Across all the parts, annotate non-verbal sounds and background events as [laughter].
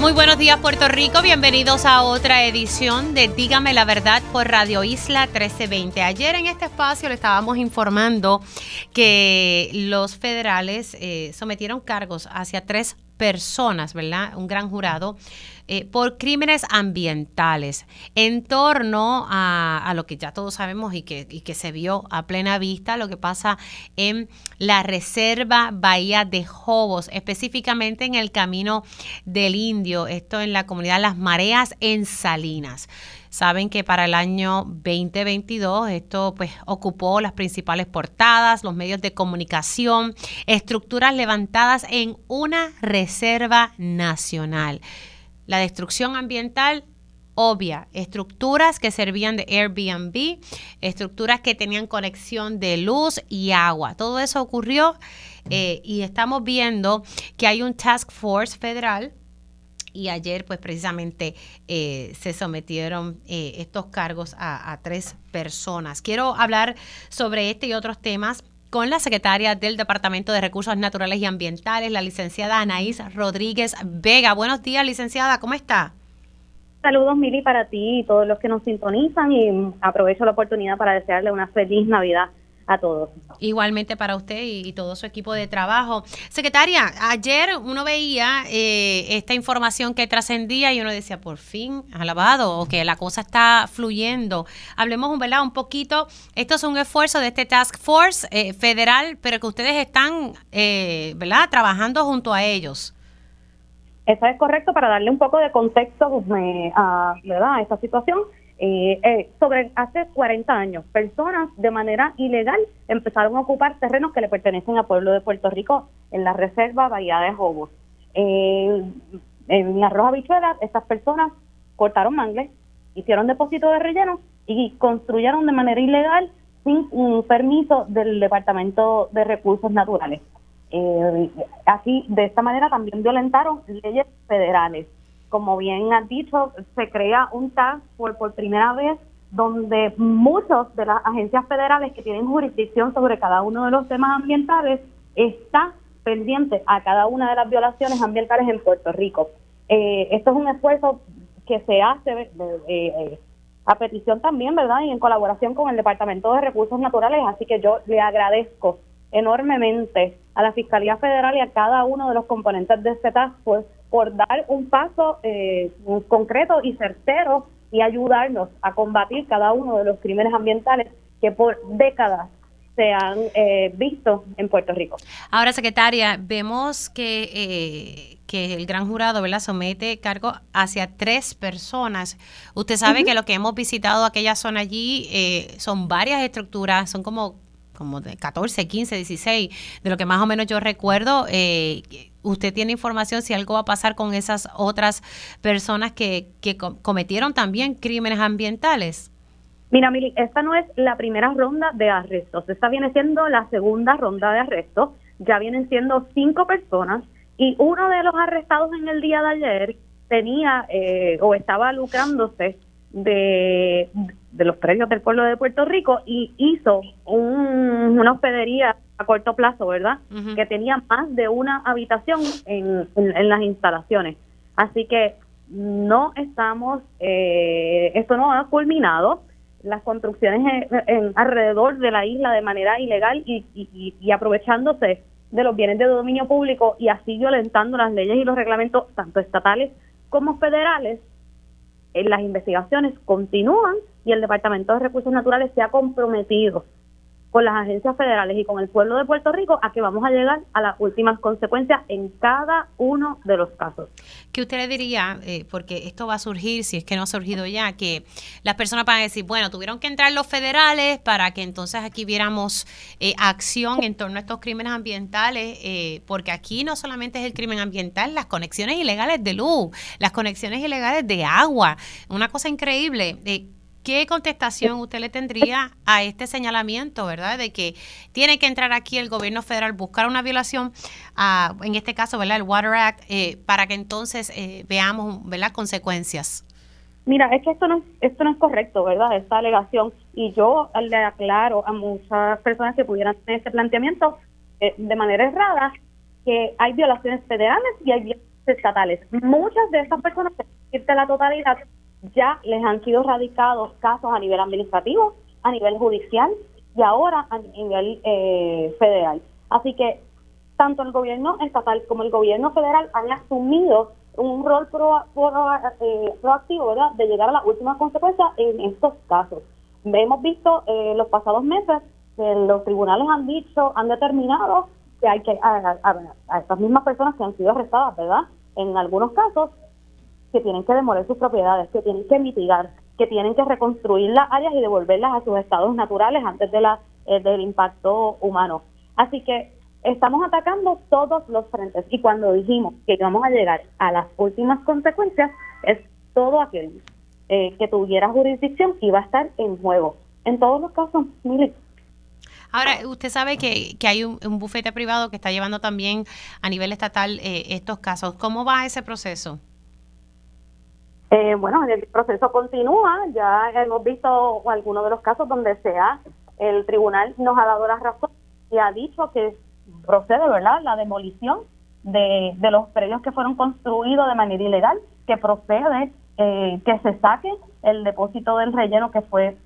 Muy buenos días Puerto Rico, bienvenidos a otra edición de Dígame la verdad por Radio Isla 1320. Ayer en este espacio le estábamos informando que los federales eh, sometieron cargos hacia tres personas, ¿verdad? Un gran jurado eh, por crímenes ambientales en torno a, lo que ya todos sabemos y que, y que, se vio a plena vista, lo que pasa en la Reserva Bahía de Jobos, específicamente en el Camino del Indio, esto en la comunidad Las Mareas en Salinas. Saben que para el año 2022 esto pues ocupó las principales portadas, los medios de comunicación, estructuras levantadas en una reserva nacional. La destrucción ambiental obvia, estructuras que servían de Airbnb, estructuras que tenían conexión de luz y agua. Todo eso ocurrió eh, y estamos viendo que hay un task force federal y ayer pues precisamente eh, se sometieron eh, estos cargos a, tres personas. Quiero hablar sobre este y otros temas con la secretaria del Departamento de Recursos Naturales y Ambientales, la licenciada Anaís Rodríguez Vega. Buenos días, licenciada, ¿cómo está? Saludos, Mili, para ti y todos los que nos sintonizan y aprovecho la oportunidad para desearle una feliz Navidad a todos. Igualmente para usted y, todo su equipo de trabajo. Secretaria, ayer uno veía eh, esta información que trascendía y uno decía, por fin, alabado, o que la cosa está fluyendo. Hablemos ¿verdad? un poquito, esto es un esfuerzo de este Task Force eh, federal, pero que ustedes están eh, ¿verdad? trabajando junto a ellos. Eso es correcto para darle un poco de contexto a, ¿verdad? a esta situación. Eh, eh, sobre hace 40 años, personas de manera ilegal empezaron a ocupar terrenos que le pertenecen al pueblo de Puerto Rico en la reserva Bahía de Jobos. Eh, en la Roja Bichuela, estas personas cortaron mangles, hicieron depósitos de relleno y construyeron de manera ilegal sin un permiso del Departamento de Recursos Naturales. Eh, así, de esta manera también violentaron leyes federales como bien han dicho, se crea un task por, por primera vez donde muchos de las agencias federales que tienen jurisdicción sobre cada uno de los temas ambientales está pendiente a cada una de las violaciones ambientales en Puerto Rico. Eh, esto es un esfuerzo que se hace eh, eh, a petición también, ¿verdad? Y en colaboración con el Departamento de Recursos Naturales, así que yo le agradezco enormemente a la Fiscalía Federal y a cada uno de los componentes de este task force por dar un paso eh, concreto y certero y ayudarnos a combatir cada uno de los crímenes ambientales que por décadas se han eh, visto en Puerto Rico. Ahora, secretaria, vemos que, eh, que el gran jurado ¿verdad? somete cargo hacia tres personas. Usted sabe que lo que hemos visitado aquella zona allí son varias estructuras, son como como de 14, 15, 16, de lo que más o menos yo recuerdo. Eh, ¿Usted tiene información si algo va a pasar con esas otras personas que, que cometieron también crímenes ambientales? Mira, Mili, esta no es la primera ronda de arrestos. Esta viene siendo la segunda ronda de arrestos. Ya vienen siendo cinco personas y uno de los arrestados en el día de ayer tenía eh, o estaba lucrándose de, de los predios del pueblo de Puerto Rico y hizo un, una hospedería a corto plazo, ¿verdad? Que tenía más de una habitación en, en, las instalaciones. Así que no estamos, eh, esto no ha culminado, las construcciones en, alrededor de la isla de manera ilegal y, y, y, aprovechándose de los bienes de dominio público y así violentando las leyes y los reglamentos tanto estatales como federales, en las investigaciones continúan y el Departamento de Recursos Naturales se ha comprometido con las agencias federales y con el pueblo de Puerto Rico a que vamos a llegar a las últimas consecuencias en cada uno de los casos. ¿Qué usted le diría, eh, porque esto va a surgir, si es que no ha surgido ya, que las personas van a decir, bueno, tuvieron que entrar los federales para que entonces aquí viéramos eh, acción en torno a estos crímenes ambientales, eh, porque aquí no solamente es el crimen ambiental, las conexiones ilegales de luz, las conexiones ilegales de agua, una cosa increíble ¿qué contestación usted le tendría a este señalamiento, verdad? De que tiene que entrar aquí el gobierno federal, buscar una violación, a, en este caso, ¿verdad? El Water Act, eh, para que entonces eh, veamos, ¿verdad? Consecuencias. Mira, es que esto no, esto no es correcto, ¿verdad? Esta alegación. Y yo le aclaro a muchas personas que pudieran tener este planteamiento eh, de manera errada que hay violaciones federales y hay violaciones estatales. Muchas de estas personas, de la totalidad, ya les han sido radicados casos a nivel administrativo, a nivel judicial y ahora a nivel eh, federal. Así que tanto el gobierno estatal como el gobierno federal han asumido un rol eh, proactivo ¿verdad? de llegar a las últimas consecuencias en estos casos. Hemos visto eh, los pasados meses que los tribunales han dicho, han determinado que hay que, a, estas mismas personas que han sido arrestadas, ¿verdad? En algunos casos, que tienen que demoler sus propiedades, que tienen que mitigar, que tienen que reconstruir las áreas y devolverlas a sus estados naturales antes de la, eh, del impacto humano. Así que estamos atacando todos los frentes y cuando dijimos que íbamos a llegar a las últimas consecuencias, es todo aquel eh, que tuviera jurisdicción iba a estar en juego. En todos los casos, mire, Ahora, usted sabe que, que hay un, bufete privado que está llevando también a nivel estatal eh, estos casos. ¿Cómo va ese proceso? Eh, bueno, el proceso continúa. Ya hemos visto algunos de los casos donde sea el tribunal nos ha dado la razón y ha dicho que procede, ¿verdad?, la demolición de, de los predios que fueron construidos de manera ilegal, que procede eh, que se saque el depósito del relleno que fue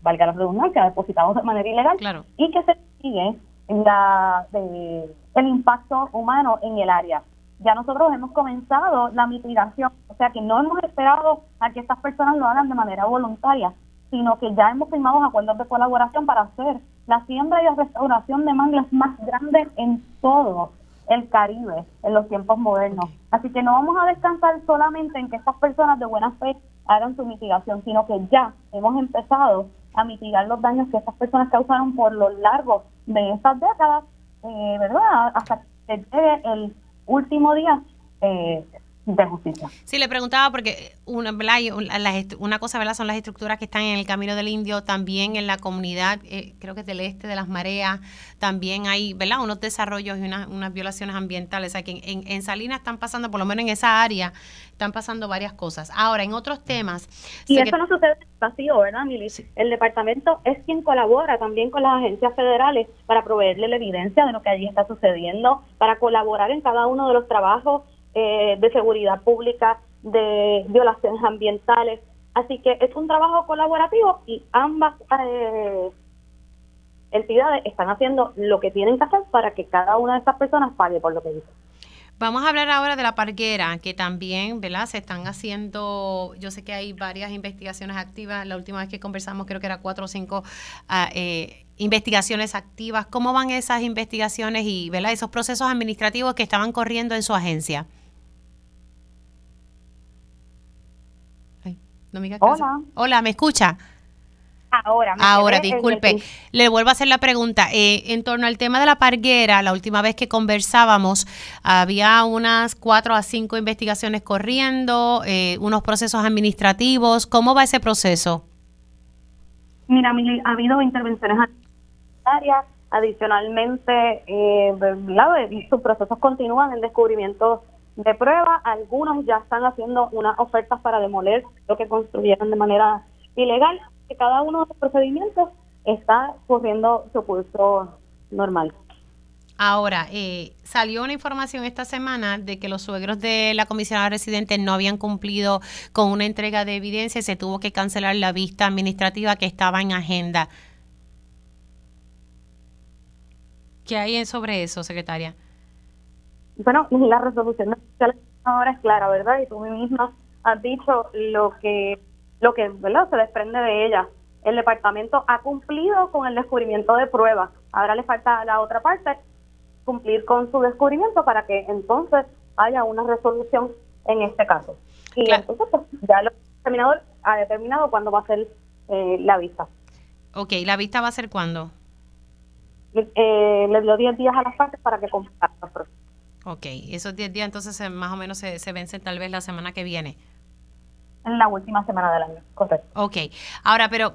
valga la redundancia, depositados de manera ilegal y que se sigue la, el impacto humano en el área. Ya nosotros hemos comenzado la mitigación, o sea que no hemos esperado a que estas personas lo hagan de manera voluntaria, sino que ya hemos firmado acuerdos de colaboración para hacer la siembra y la restauración de manglas más grandes en todo el Caribe en los tiempos modernos. Así que no vamos a descansar solamente en que estas personas de buena fe hagan su mitigación, sino que ya hemos empezado a mitigar los daños que estas personas causaron por lo largo de estas décadas, eh, ¿verdad? Hasta que llegue el último día eh, de justicia. Sí, le preguntaba porque una, una cosa ¿verdad? son las estructuras que están en el Camino del Indio, también en la comunidad, eh, creo que es del este de las mareas, también hay ¿verdad? unos desarrollos y unas, violaciones ambientales. Aquí en, en, Salinas están pasando, por lo menos en esa área, están pasando varias cosas. Ahora, en otros temas... Y eso no sucede vacío, ¿verdad, Mili? El departamento es quien colabora también con las agencias federales para proveerle la evidencia de lo que allí está sucediendo, para colaborar en cada uno de los trabajos eh, de seguridad pública, de violaciones ambientales. Así que es un trabajo colaborativo y ambas eh, entidades están haciendo lo que tienen que hacer para que cada una de estas personas pague por lo que dice. Vamos a hablar ahora de la parguera, que también, ¿verdad? Se están haciendo, yo sé que hay varias investigaciones activas. La última vez que conversamos creo que era cuatro o cinco ah, eh, investigaciones activas. ¿Cómo van esas investigaciones y, ¿verdad? Esos procesos administrativos que estaban corriendo en su agencia. Hola. Hola, ¿me escucha? Ahora, Ahora, disculpe. Le vuelvo a hacer la pregunta. Eh, en torno al tema de la parguera, la última vez que conversábamos, había unas cuatro a cinco investigaciones corriendo, eh, unos procesos administrativos. ¿Cómo va ese proceso? Mira, ha habido intervenciones administrativas. Adicionalmente, eh, sus procesos continúan en descubrimiento de prueba. Algunos ya están haciendo unas ofertas para demoler lo que construyeron de manera ilegal. Que cada uno de los procedimientos está corriendo su curso normal. Ahora, eh, salió una información esta semana de que los suegros de la comisionada residente no habían cumplido con una entrega de evidencia y se tuvo que cancelar la vista administrativa que estaba en agenda. ¿Qué hay sobre eso, secretaria? Bueno, [laughs] la resolución ahora es clara, ¿verdad? Y tú misma has dicho lo que, lo que ¿verdad? se desprende de ella. El departamento ha cumplido con el descubrimiento de pruebas. Ahora le falta a la otra parte cumplir con su descubrimiento para que entonces haya una resolución en este caso. Y entonces pues, ya el examinador ha determinado cuándo va a ser eh, la vista. Ok, ¿la vista va a ser cuándo? Eh, le dio 10 días a las partes para que compartan Ok, esos 10 días entonces más o menos se, se vencen tal vez la semana que viene. en la última semana del año, correcto. Ok, ahora, pero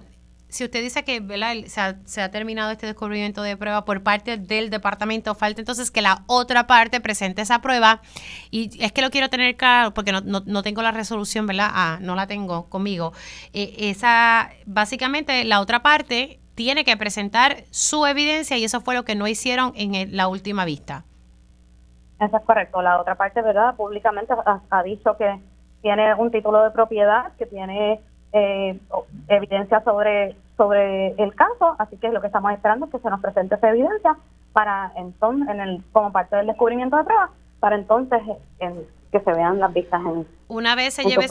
si usted dice que Se, ha, terminado este descubrimiento de prueba por parte del departamento, falta entonces que la otra parte presente esa prueba. Y es que lo quiero tener claro porque no, no, tengo la resolución, ¿verdad? Ah, no la tengo conmigo. Eh, esa, básicamente, la otra parte tiene que presentar su evidencia y eso fue lo que no hicieron en la última vista. Eso es correcto. La otra parte, ¿verdad? Públicamente ha dicho que tiene un título de propiedad, que tiene eh, evidencia sobre, sobre el caso, así que lo que estamos esperando es que se nos presente esa evidencia para entonces, en el, como parte del descubrimiento de pruebas, para entonces en, que se vean las vistas en una vez se lleve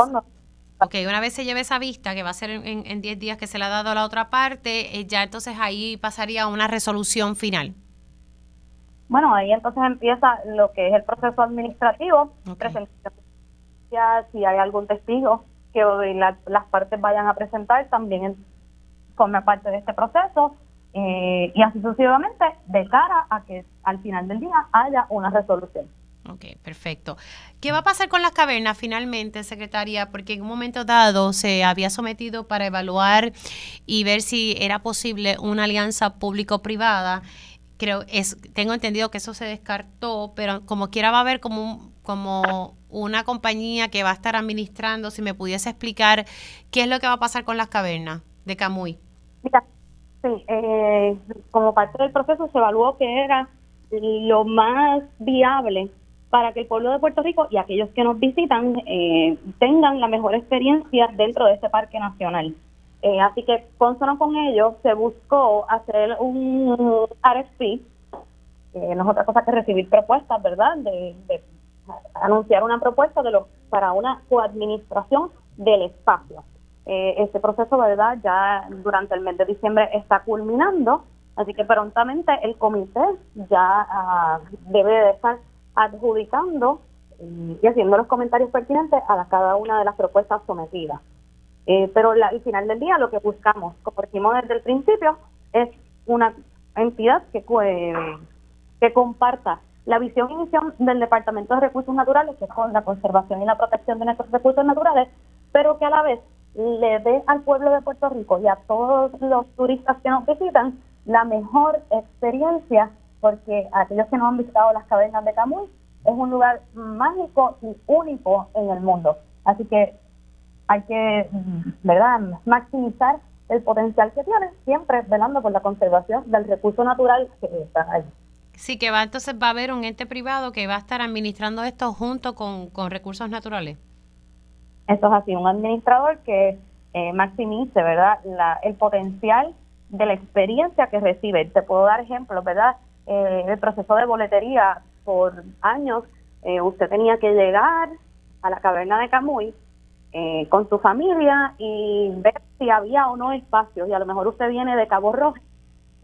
Okay, una vez se lleve esa vista, que va a ser en 10 días que se le ha dado a la otra parte, eh, ya entonces ahí pasaría una resolución final. Bueno, ahí entonces empieza lo que es el proceso administrativo, presentación, si hay algún testigo que las partes vayan a presentar también forma parte de este proceso eh, y así sucesivamente de cara a que al final del día haya una resolución. Ok, perfecto. ¿Qué va a pasar con las cavernas finalmente, secretaria? Porque en un momento dado se había sometido para evaluar y ver si era posible una alianza público-privada. Creo, es, tengo entendido que eso se descartó, pero como quiera va a haber como un, como una compañía que va a estar administrando, si me pudiese explicar qué es lo que va a pasar con las cavernas de Camuy. Sí, eh, como parte del proceso se evaluó que era lo más viable para que el pueblo de Puerto Rico y aquellos que nos visitan eh, tengan la mejor experiencia dentro de este parque nacional. Eh, así que consono con ello, se buscó hacer un RFP, no es otra cosa que recibir propuestas, ¿verdad?, de, de anunciar una propuesta de lo, para una coadministración del espacio. Eh, este proceso, verdad, ya durante el mes de diciembre está culminando, así que prontamente el comité ya ah, debe de estar adjudicando y haciendo los comentarios pertinentes a cada una de las propuestas sometidas. Eh, pero al final del día lo que buscamos, como dijimos desde el principio, es una entidad que, que comparta la visión inicial del Departamento de Recursos Naturales, que es con la conservación y la protección de nuestros recursos naturales, pero que a la vez le dé al pueblo de Puerto Rico y a todos los turistas que nos visitan la mejor experiencia, porque aquellos que no han visitado las cavernas de Camuy, es un lugar mágico y único en el mundo. Así que hay que, ¿verdad?, maximizar el potencial que tiene, siempre velando por la conservación del recurso natural que está ahí. Sí, que va entonces va a haber un ente privado que va a estar administrando esto junto con, recursos naturales. Eso es así, un administrador que eh, maximice, ¿verdad?, la, el potencial de la experiencia que recibe. Te puedo dar ejemplos, ¿verdad? Eh, el proceso de boletería por años, eh, usted tenía que llegar a la caverna de Camuy eh, con su familia y ver si había o no espacios. Y a lo mejor usted viene de Cabo Rojo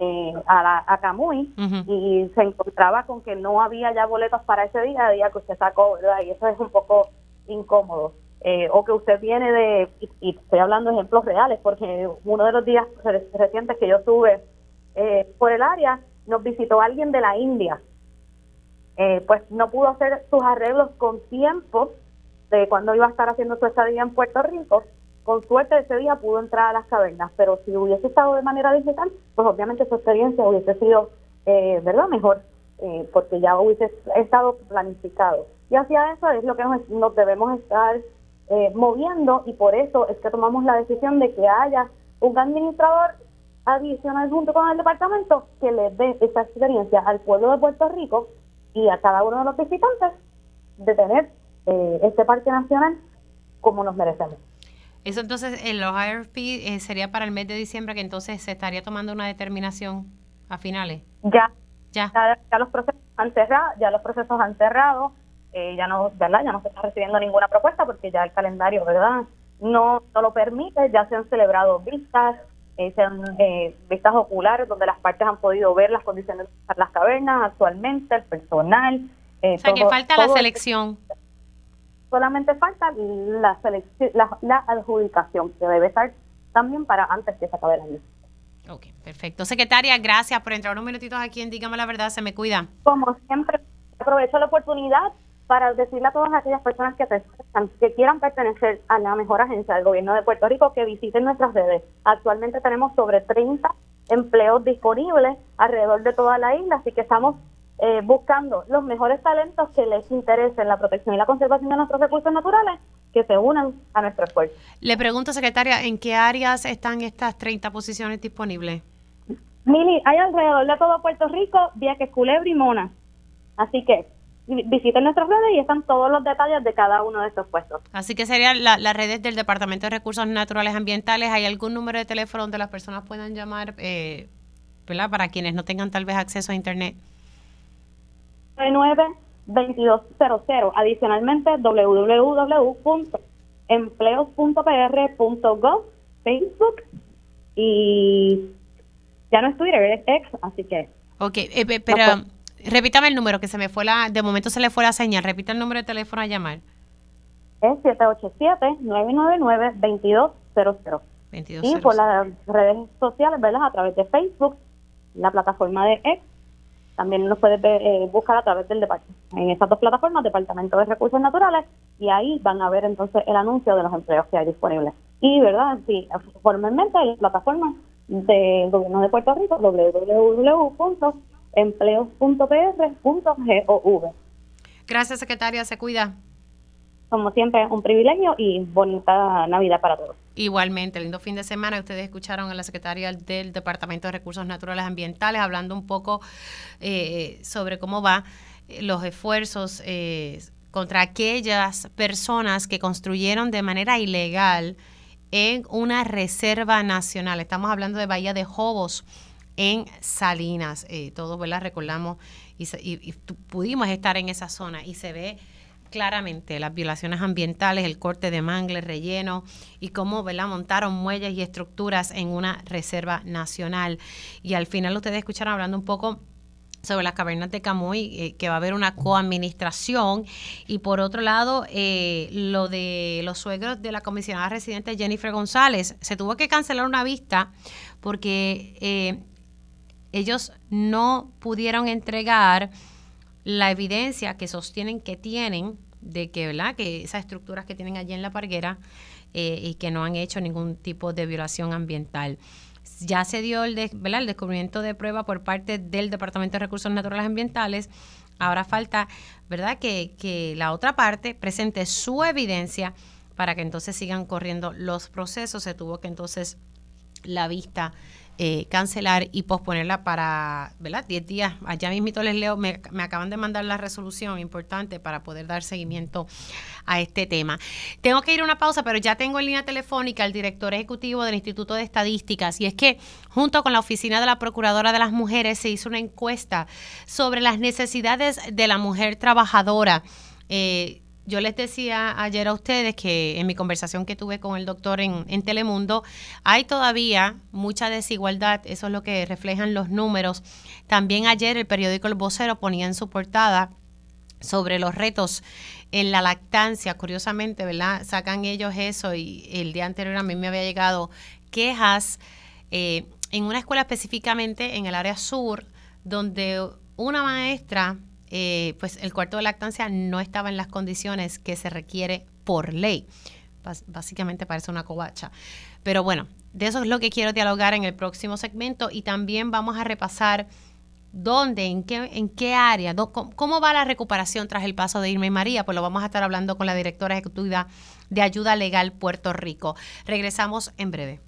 eh, a, la, a Camuy y se encontraba con que no había ya boletos para ese día, día que usted sacó, ¿verdad? Y eso es un poco incómodo. Eh, o que usted viene de, y, estoy hablando de ejemplos reales, porque uno de los días recientes que yo estuve eh, por el área, nos visitó alguien de la India. pues no pudo hacer sus arreglos con tiempo de cuando iba a estar haciendo su estadía en Puerto Rico con suerte ese día pudo entrar a las cavernas, pero si hubiese estado de manera digital, pues obviamente su experiencia hubiese sido, eh, ¿verdad?, mejor, eh, porque ya hubiese estado planificado. Y hacia eso es lo que nos, debemos estar eh, moviendo y por eso es que tomamos la decisión de que haya un administrador adicional junto con el departamento que le dé esa experiencia al pueblo de Puerto Rico y a cada uno de los visitantes de tener este parque nacional como nos merecemos. Eso entonces en los IRP eh, sería para el mes de diciembre que entonces se estaría tomando una determinación a finales. Ya, ya, ya, los procesos han cerrado, ya los procesos han cerrado, eh, ya no, ¿verdad? Ya no se está recibiendo ninguna propuesta porque ya el calendario, ¿verdad? No, no lo permite, ya se han celebrado vistas, eh, se han, vistas oculares donde las partes han podido ver las condiciones de las cavernas actualmente, el personal. o sea que falta la selección solamente falta la, la, adjudicación, que debe estar también para antes que se acabe el año. Ok, perfecto. Secretaria, gracias por entrar unos minutitos aquí en Dígame la Verdad, se me cuida. Como siempre, aprovecho la oportunidad para decirle a todas aquellas personas que, que quieran pertenecer a la mejor agencia del gobierno de Puerto Rico que visiten nuestras redes. Actualmente tenemos sobre 30 empleos disponibles alrededor de toda la isla, así que estamos eh, buscando los mejores talentos que les interesen la protección y la conservación de nuestros recursos naturales que se unan a nuestro esfuerzo. Le pregunto, secretaria, ¿en qué áreas están estas 30 posiciones disponibles? Mili, hay alrededor de todo Puerto Rico, Vieques, Culebra y Mona. Así que visiten nuestras redes y están todos los detalles de cada uno de estos puestos. Así que serían las redes del Departamento de Recursos Naturales Ambientales. ¿Hay algún número de teléfono donde las personas puedan llamar, eh, ¿verdad? Para quienes no tengan tal vez acceso a Internet. 99-2200. Adicionalmente, www.empleos.pr.gov, Facebook y ya no es Twitter, es X, así que... Ok, eh, pero... Repítame el número, que se me fue la, de momento se le fue la señal. Repita el número de teléfono a llamar. Es 787-999-2200. Y por las redes sociales, ¿verdad? A través de Facebook, la plataforma de X. También nos puede eh, buscar a través del departamento. En esas dos plataformas, Departamento de Recursos Naturales, y ahí van a ver entonces el anuncio de los empleos que hay disponibles. Y, ¿verdad? Sí, formalmente la plataforma del gobierno de Puerto Rico, www empleos.pr.gov. Gracias, secretaria. Se cuida. Como siempre, un privilegio y bonita Navidad para todos. Igualmente, lindo fin de semana. Ustedes escucharon a la secretaria del Departamento de Recursos Naturales Ambientales hablando un poco eh, sobre cómo va eh, los esfuerzos eh, contra aquellas personas que construyeron de manera ilegal en una reserva nacional. Estamos hablando de Bahía de Jobos en Salinas. Eh, todos ¿verdad? recordamos y, pudimos estar en esa zona y se ve claramente las violaciones ambientales, el corte de mangle, relleno y cómo ¿verdad? montaron muelles y estructuras en una reserva nacional. Y al final ustedes escucharon hablando un poco sobre las cavernas de Camuy, eh, que va a haber una coadministración. Y por otro lado, eh, lo de los suegros de la comisionada residente Jennifer González. Se tuvo que cancelar una vista porque eh, ellos no pudieron entregar la evidencia que sostienen que tienen de que, ¿verdad? que esas estructuras que tienen allí en la parguera eh, y que no han hecho ningún tipo de violación ambiental. Ya se dio el, el descubrimiento de prueba por parte del Departamento de Recursos Naturales Ambientales. Ahora falta, ¿verdad?, que, que la otra parte presente su evidencia para que entonces sigan corriendo los procesos. Se tuvo que entonces la vista eh, cancelar y posponerla para, ¿verdad? 10 días. Allá mismito les leo, me, acaban de mandar la resolución importante para poder dar seguimiento a este tema. Tengo que ir a una pausa, pero ya tengo en línea telefónica al director ejecutivo del Instituto de Estadísticas y es que junto con la Oficina de la Procuradora de las Mujeres se hizo una encuesta sobre las necesidades de la mujer trabajadora. Eh, yo les decía ayer a ustedes que en mi conversación que tuve con el doctor en, Telemundo, hay todavía mucha desigualdad, eso es lo que reflejan los números. También ayer el periódico El Vocero ponía en su portada sobre los retos en la lactancia, curiosamente, ¿verdad? Sacan ellos eso y el día anterior a mí me había llegado quejas eh, en una escuela específicamente en el área sur, donde una maestra eh, pues el cuarto de lactancia no estaba en las condiciones que se requiere por ley. básicamente parece una covacha. Pero bueno, de eso es lo que quiero dialogar en el próximo segmento y también vamos a repasar dónde, en qué, en qué área, cómo, va la recuperación tras el paso de Irma y María. Pues lo vamos a estar hablando con la directora ejecutiva de Ayuda Legal Puerto Rico. Regresamos en breve.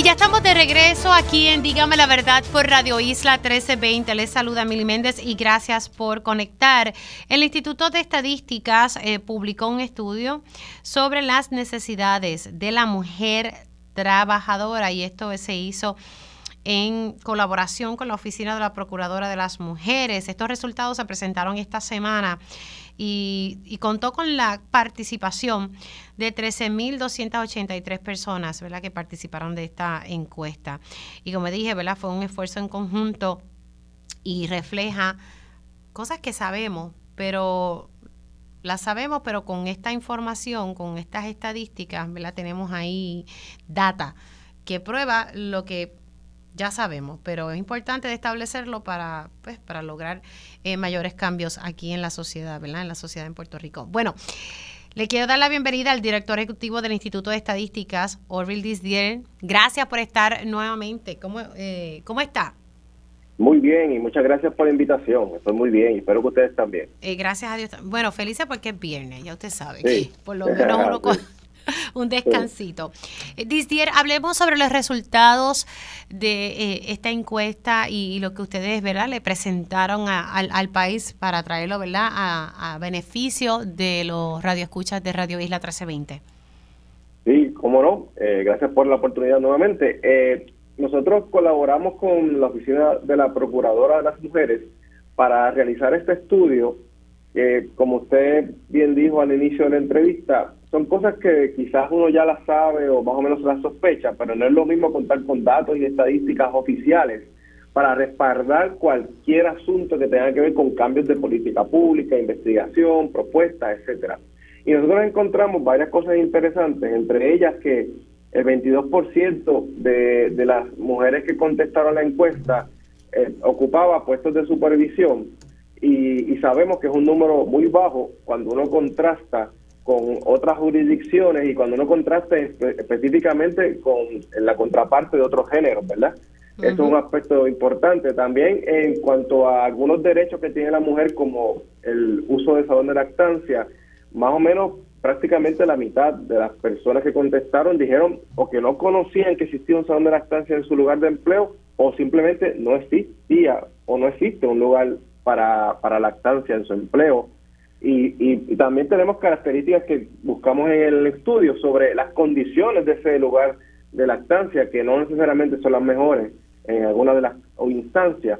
y ya estamos de regreso aquí en Dígame la Verdad por Radio Isla 1320. Les saluda Mili Méndez y gracias por conectar. El Instituto de Estadísticas eh, publicó un estudio sobre las necesidades de la mujer trabajadora y esto se hizo en colaboración con la Oficina de la Procuradora de las Mujeres. Estos resultados se presentaron esta semana y, contó con la participación de 13.283 personas ¿verdad? que participaron de esta encuesta. Y como dije, ¿verdad? fue un esfuerzo en conjunto y refleja cosas que sabemos, pero las sabemos, pero con esta información, con estas estadísticas, ¿verdad? tenemos ahí data que prueba lo que ya sabemos, pero es importante establecerlo para, pues, para lograr eh, mayores cambios aquí en la sociedad, ¿verdad? En la sociedad en Puerto Rico. Bueno, le quiero dar la bienvenida al director ejecutivo del Instituto de Estadísticas, Orville Disdier. Gracias por estar nuevamente. ¿Cómo, eh, ¿Cómo está? Muy bien y muchas gracias por la invitación. Estoy muy bien y espero que ustedes también. Eh, gracias a Dios. Bueno, felices porque es viernes, ya usted sabe. Sí. Por lo menos uno... [laughs] Con, [laughs] un descansito. Eh, Disdier, hablemos sobre los resultados de eh, esta encuesta y, lo que ustedes ¿verdad? le presentaron al, país para traerlo ¿verdad? A, beneficio de los radioescuchas de Radio Isla 1320. Sí, cómo no. Eh, gracias por la oportunidad nuevamente. nosotros colaboramos con la Oficina de la Procuradora de las Mujeres para realizar este estudio. como usted bien dijo al inicio de la entrevista, son cosas que quizás uno ya las sabe o más o menos las sospecha, pero no es lo mismo contar con datos y estadísticas oficiales para respaldar cualquier asunto que tenga que ver con cambios de política pública, investigación, propuestas, etcétera. Y nosotros encontramos varias cosas interesantes, entre ellas que el 22% de, de las mujeres que contestaron la encuesta eh, ocupaba puestos de supervisión y, y sabemos que es un número muy bajo cuando uno contrasta con otras jurisdicciones y cuando uno contrasta específicamente con la contraparte de otros géneros, ¿verdad? Eso es un aspecto importante. También en cuanto a algunos derechos que tiene la mujer, como el uso de salón de lactancia, más o menos prácticamente la mitad de las personas que contestaron dijeron o que no conocían que existía un salón de lactancia en su lugar de empleo o simplemente no existía o no existe un lugar para, para lactancia en su empleo. Y, también tenemos características que buscamos en el estudio sobre las condiciones de ese lugar de lactancia, que no necesariamente son las mejores en alguna de las instancias.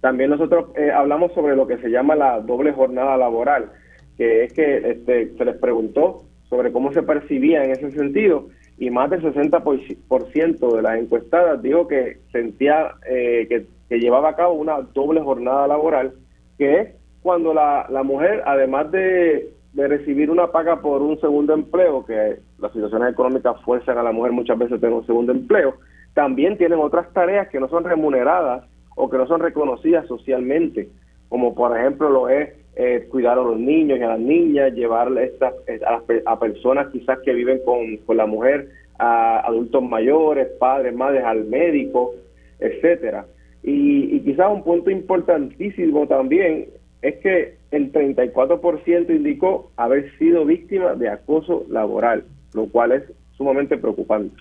También nosotros eh, hablamos sobre lo que se llama la doble jornada laboral, que es que este, se les preguntó sobre cómo se percibía en ese sentido y más del 60% de las encuestadas dijo que sentía eh, que, llevaba a cabo una doble jornada laboral, que cuando la, la mujer, además de, recibir una paga por un segundo empleo, que las situaciones económicas fuerzan a la mujer muchas veces a tener un segundo empleo, también tienen otras tareas que no son remuneradas o que no son reconocidas socialmente, como por ejemplo lo es eh, cuidar a los niños y a las niñas, llevar estas, eh, a, a, personas quizás que viven con, con la mujer, a adultos mayores, padres, madres, al médico, etcétera. Y, y quizás un punto importantísimo también es que el 34% indicó haber sido víctima de acoso laboral, lo cual es sumamente preocupante.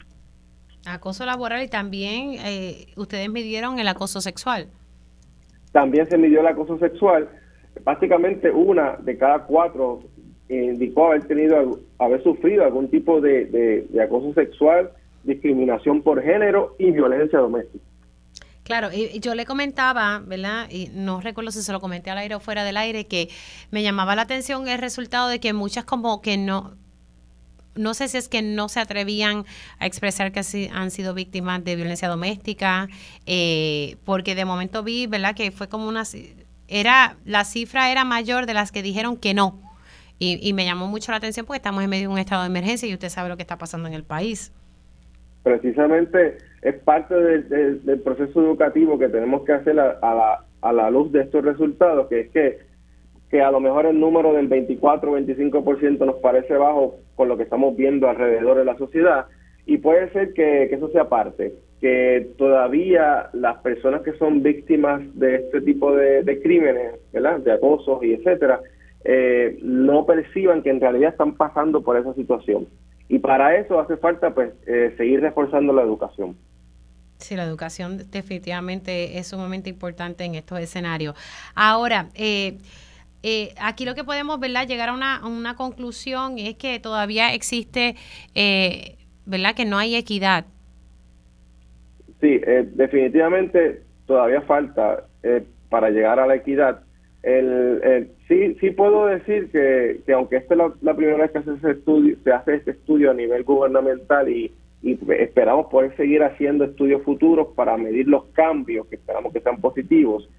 Acoso laboral y también eh, ustedes midieron el acoso sexual. También se midió el acoso sexual. Básicamente una de cada cuatro indicó haber tenido, haber sufrido algún tipo de acoso sexual, discriminación por género y violencia doméstica. Claro, y yo le comentaba, ¿verdad? Y no recuerdo si se lo comenté al aire o fuera del aire, que me llamaba la atención el resultado de que muchas como que no, no sé si es que no se atrevían a expresar que han sido víctimas de violencia doméstica, eh, porque de momento vi, ¿verdad? Que fue como una, era, la cifra era mayor de las que dijeron que no. Y, y me llamó mucho la atención porque estamos en medio de un estado de emergencia y usted sabe lo que está pasando en el país precisamente es parte del proceso educativo que tenemos que hacer a, la, a la luz de estos resultados, que es que, que a lo mejor el número del 24 o 25% nos parece bajo con lo que estamos viendo alrededor de la sociedad, y puede ser que, eso sea parte, que todavía las personas que son víctimas de este tipo de, crímenes, ¿verdad? de acosos y etcétera, eh, no perciban que en realidad están pasando por esa situación. Y para eso hace falta pues eh, seguir reforzando la educación. Sí, la educación definitivamente es sumamente importante en estos escenarios. Ahora, eh, eh, aquí lo que podemos ¿verdad? llegar a una, conclusión es que todavía existe, ¿verdad? Que no hay equidad. Sí, definitivamente todavía falta para llegar a la equidad. el, sí, sí puedo decir que, que aunque esta es la, primera vez que hace, estudio, se hace este estudio a nivel gubernamental y, y esperamos poder seguir haciendo estudios futuros para medir los cambios que esperamos que sean positivos.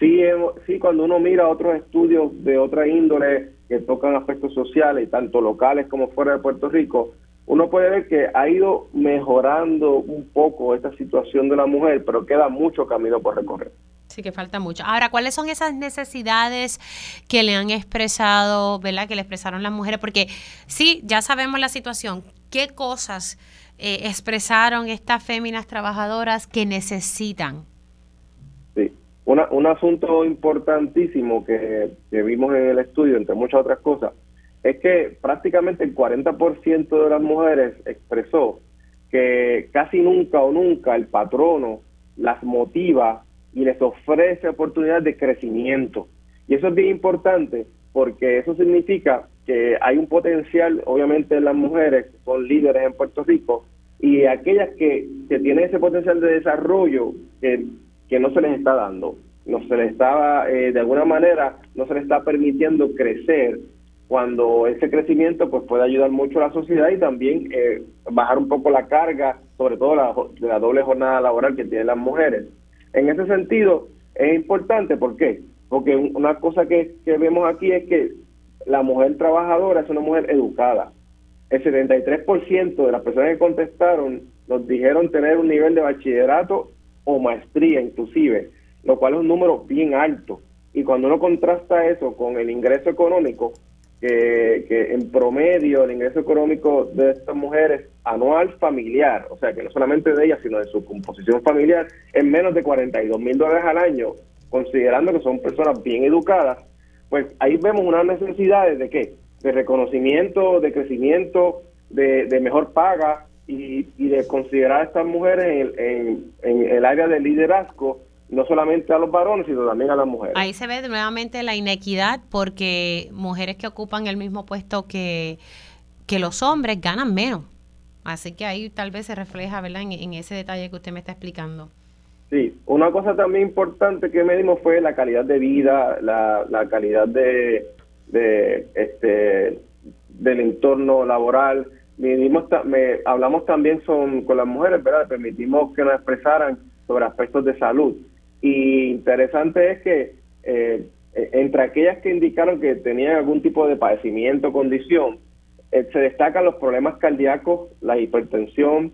Sí, cuando uno mira otros estudios de otra índole que tocan aspectos sociales, tanto locales como fuera de Puerto Rico, uno puede ver que ha ido mejorando un poco esta situación de la mujer, pero queda mucho camino por recorrer. Sí, que falta mucho. Ahora, ¿cuáles son esas necesidades que le han expresado, ¿verdad? Que le expresaron las mujeres? Porque sí, ya sabemos la situación. ¿Qué cosas eh, expresaron estas féminas trabajadoras que necesitan? Sí, Una, un asunto importantísimo que, que vimos en el estudio, entre muchas otras cosas, es que prácticamente el 40% de las mujeres expresó que casi nunca o nunca el patrono las motiva y les ofrece oportunidades de crecimiento. Y eso es bien importante porque eso significa que hay un potencial, obviamente, en las mujeres, que son líderes en Puerto Rico, y aquellas que, que tienen ese potencial de desarrollo que, que no se les está dando, no se les estaba, eh, de alguna manera, no se les está permitiendo crecer cuando ese crecimiento pues puede ayudar mucho a la sociedad y también eh, bajar un poco la carga, sobre todo la, la doble jornada laboral que tienen las mujeres. En ese sentido, es importante, ¿por qué? Porque una cosa que, vemos aquí es que la mujer trabajadora es una mujer educada. El 73% de las personas que contestaron nos dijeron tener un nivel de bachillerato o maestría inclusive, lo cual es un número bien alto. Y cuando uno contrasta eso con el ingreso económico, que, en promedio el ingreso económico de estas mujeres anual familiar, o sea que no solamente de ellas, sino de su composición familiar, es menos de 42 mil dólares al año, considerando que son personas bien educadas, pues ahí vemos unas necesidades de qué? De reconocimiento, de crecimiento, de, mejor paga y, de considerar a estas mujeres en, en el área del liderazgo no solamente a los varones, sino también a las mujeres. Ahí se ve nuevamente la inequidad porque mujeres que ocupan el mismo puesto que, que los hombres ganan menos. Así que ahí tal vez se refleja, ¿verdad?, en, ese detalle que usted me está explicando. Sí, una cosa también importante que medimos fue la calidad de vida, la, la calidad de, de este del entorno laboral. Hablamos también con las mujeres, ¿verdad? Permitimos que nos expresaran sobre aspectos de salud y interesante es que eh, entre aquellas que indicaron que tenían algún tipo de padecimiento o condición, eh, se destacan los problemas cardíacos, la hipertensión,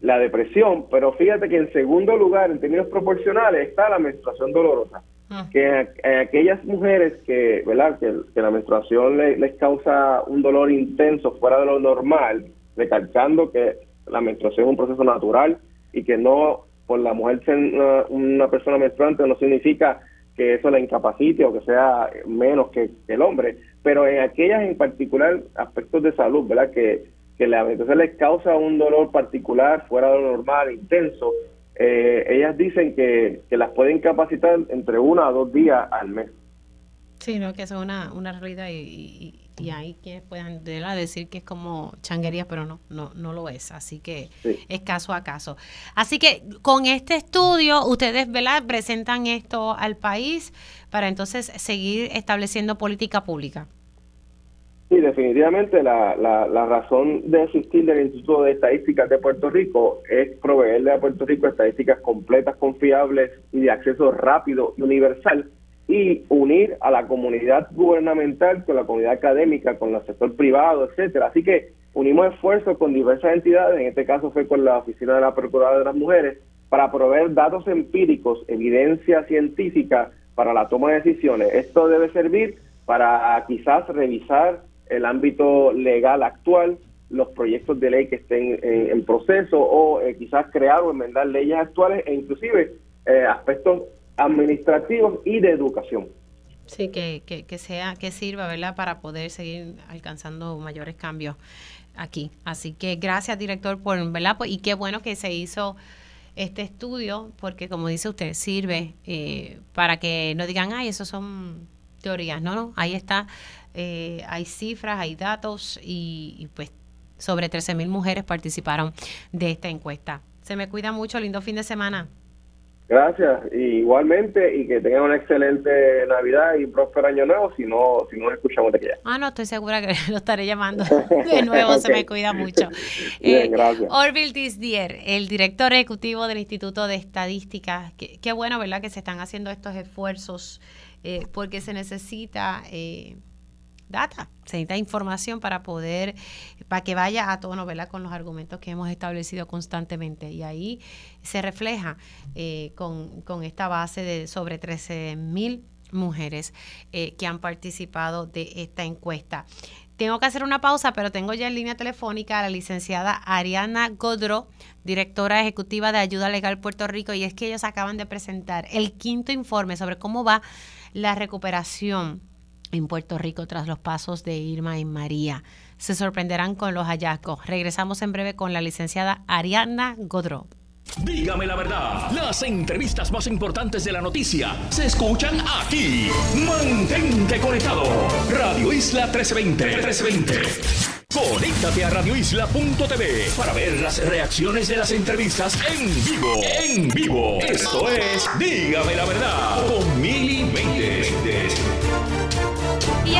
la depresión, pero fíjate que en segundo lugar, en términos proporcionales, está la menstruación dolorosa. Ah. Que en, aquellas mujeres que, ¿verdad? que, la menstruación les causa un dolor intenso fuera de lo normal, recalcando que la menstruación es un proceso natural y que no por la mujer ser una, persona menstruante no significa que eso la incapacite o que sea menos que, el hombre, pero en aquellas en particular aspectos de salud, ¿verdad? Que, que la entonces les causa un dolor particular fuera de lo normal, intenso, eh, ellas dicen que, que las pueden capacitar entre uno a dos días al mes. Sí, no, que eso es una, una realidad y y hay quienes puedan decir que es como changuería, pero no, no, no lo es. Así que es caso a caso. Así que con este estudio, ustedes ¿verdad? presentan esto al país para entonces seguir estableciendo política pública. Sí, definitivamente la, la, la razón de existir del Instituto de Estadísticas de Puerto Rico es proveerle a Puerto Rico estadísticas completas, confiables y de acceso rápido y universal y unir a la comunidad gubernamental con la comunidad académica, con el sector privado, etcétera. Así que unimos esfuerzos con diversas entidades, en este caso fue con la Oficina de la Procuradora de las Mujeres, para proveer datos empíricos, evidencia científica para la toma de decisiones. Esto debe servir para quizás revisar el ámbito legal actual, los proyectos de ley que estén en, proceso o eh, quizás crear o enmendar leyes actuales e inclusive eh, aspectos administrativos y de educación. Sí, que, que, sea, que sirva, ¿verdad?, para poder seguir alcanzando mayores cambios aquí. Así que gracias, director, por, ¿verdad? Pues, y qué bueno que se hizo este estudio, porque como dice usted, sirve eh, para que no digan, ay, eso son teorías. No, no, ahí está, eh, hay cifras, hay datos y, y pues sobre 13 mil mujeres participaron de esta encuesta. Se me cuida mucho, lindo fin de semana. Gracias, igualmente, y que tengan una excelente Navidad y próspero año nuevo, si no, si no escuchamos de aquí. Ah, no, estoy segura que [laughs] lo estaré llamando [laughs] de nuevo, se me cuida mucho. [laughs] Bien, eh, gracias. Orville Disdier, el director ejecutivo del Instituto de Estadística, qué, bueno, ¿verdad?, que se están haciendo estos esfuerzos, eh, porque se necesita... Eh, data, se necesita información para poder, para que vaya a tono, ¿verdad? Con los argumentos que hemos establecido constantemente. Y ahí se refleja eh, con, con, esta base de sobre 13 mil mujeres eh, que han participado de esta encuesta. Tengo que hacer una pausa, pero tengo ya en línea telefónica a la licenciada Ariana Godro, directora ejecutiva de Ayuda Legal Puerto Rico, y es que ellos acaban de presentar el quinto informe sobre cómo va la recuperación en Puerto Rico tras los pasos de Irma y María. Se sorprenderán con los hallazgos. Regresamos en breve con la licenciada Ariana Godro. Dígame la verdad, las entrevistas más importantes de la noticia se escuchan aquí. Mantente conectado. Radio Isla 1320. 1320. Conéctate a radioisla.tv para ver las reacciones de las entrevistas en vivo. En vivo. Esto es Dígame la verdad con Mili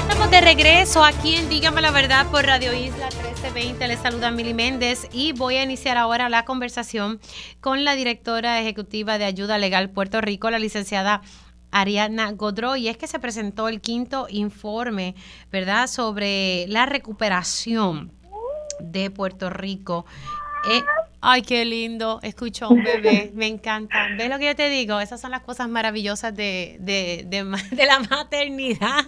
estamos de regreso aquí en Dígame la Verdad por Radio Isla 1320. Les saluda Mili Méndez y voy a iniciar ahora la conversación con la directora ejecutiva de Ayuda Legal Puerto Rico, la licenciada Ariana Godro, y es que se presentó el quinto informe, ¿verdad?, sobre la recuperación de Puerto Rico. Eh, ay, qué lindo, escucho a un bebé, [laughs] me encanta. ¿Ves lo que yo te digo? Esas son las cosas maravillosas de, de, de la maternidad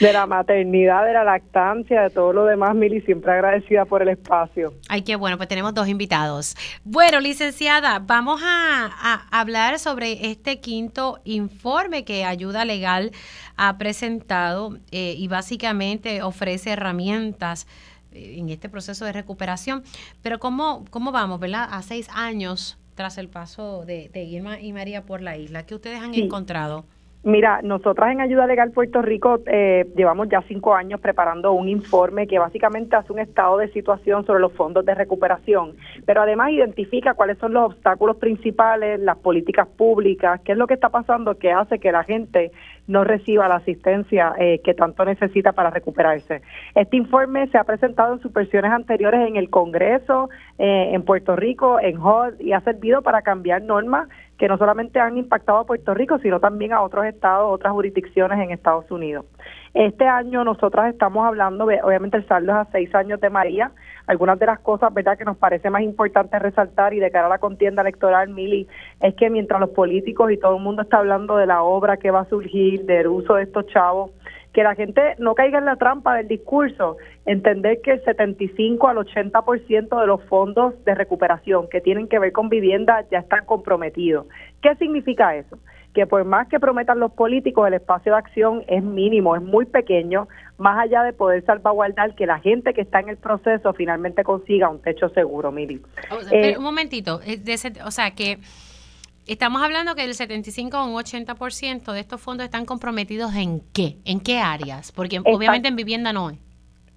de la maternidad, de la lactancia, de todo lo demás, Mili, siempre agradecida por el espacio. Ay, qué bueno, pues tenemos dos invitados. Bueno, licenciada, vamos a, hablar sobre este quinto informe que Ayuda Legal ha presentado eh, y básicamente ofrece herramientas eh, en este proceso de recuperación. Pero ¿cómo, cómo vamos, verdad? A seis años tras el paso de, Irma y María por la isla, ¿qué ustedes han encontrado? Mira, nosotras en Ayuda Legal Puerto Rico eh, llevamos ya cinco años preparando un informe que básicamente hace un estado de situación sobre los fondos de recuperación, pero además identifica cuáles son los obstáculos principales, las políticas públicas, qué es lo que está pasando que hace que la gente no reciba la asistencia eh, que tanto necesita para recuperarse. Este informe se ha presentado en sus versiones anteriores en el Congreso, eh, en Puerto Rico, en HOD, y ha servido para cambiar normas que no solamente han impactado a Puerto Rico, sino también a otros estados, otras jurisdicciones en Estados Unidos. Este año nosotras estamos hablando, obviamente el saldo es a seis años de María, algunas de las cosas verdad que nos parece más importante resaltar y de cara a la contienda electoral, Mili, es que mientras los políticos y todo el mundo está hablando de la obra que va a surgir, del uso de estos chavos, que la gente no caiga en la trampa del discurso, entender que el 75 al 80% de los fondos de recuperación que tienen que ver con vivienda ya están comprometidos. ¿Qué significa eso? Que por más que prometan los políticos, el espacio de acción es mínimo, es muy pequeño, más allá de poder salvaguardar que la gente que está en el proceso finalmente consiga un techo seguro, Mili. Eh, un momentito, o sea que Estamos hablando que el 75 o un 80% de estos fondos están comprometidos en qué, en qué áreas, porque obviamente en vivienda no es.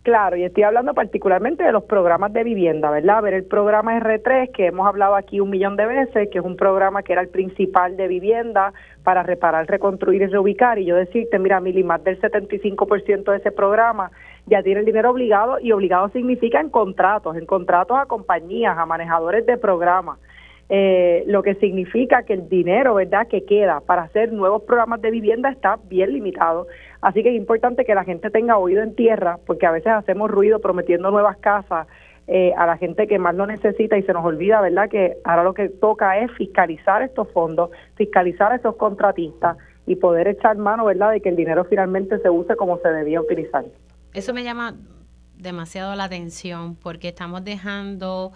Claro, y estoy hablando particularmente de los programas de vivienda, ¿verdad? Ver el programa R3, que hemos hablado aquí un millón de veces, que es un programa que era el principal de vivienda para reparar, reconstruir y reubicar. Y yo decirte, mira, Mili, más del 75% de ese programa ya tiene el dinero obligado, y obligado significa en contratos, en contratos a compañías, a manejadores de programas. Eh, lo que significa que el dinero, ¿verdad?, que queda para hacer nuevos programas de vivienda está bien limitado. Así que es importante que la gente tenga oído en tierra, porque a veces hacemos ruido prometiendo nuevas casas eh, a la gente que más lo necesita y se nos olvida, ¿verdad?, que ahora lo que toca es fiscalizar estos fondos, fiscalizar a estos contratistas y poder echar mano, ¿verdad?, de que el dinero finalmente se use como se debía utilizar. Eso me llama demasiado la atención porque estamos dejando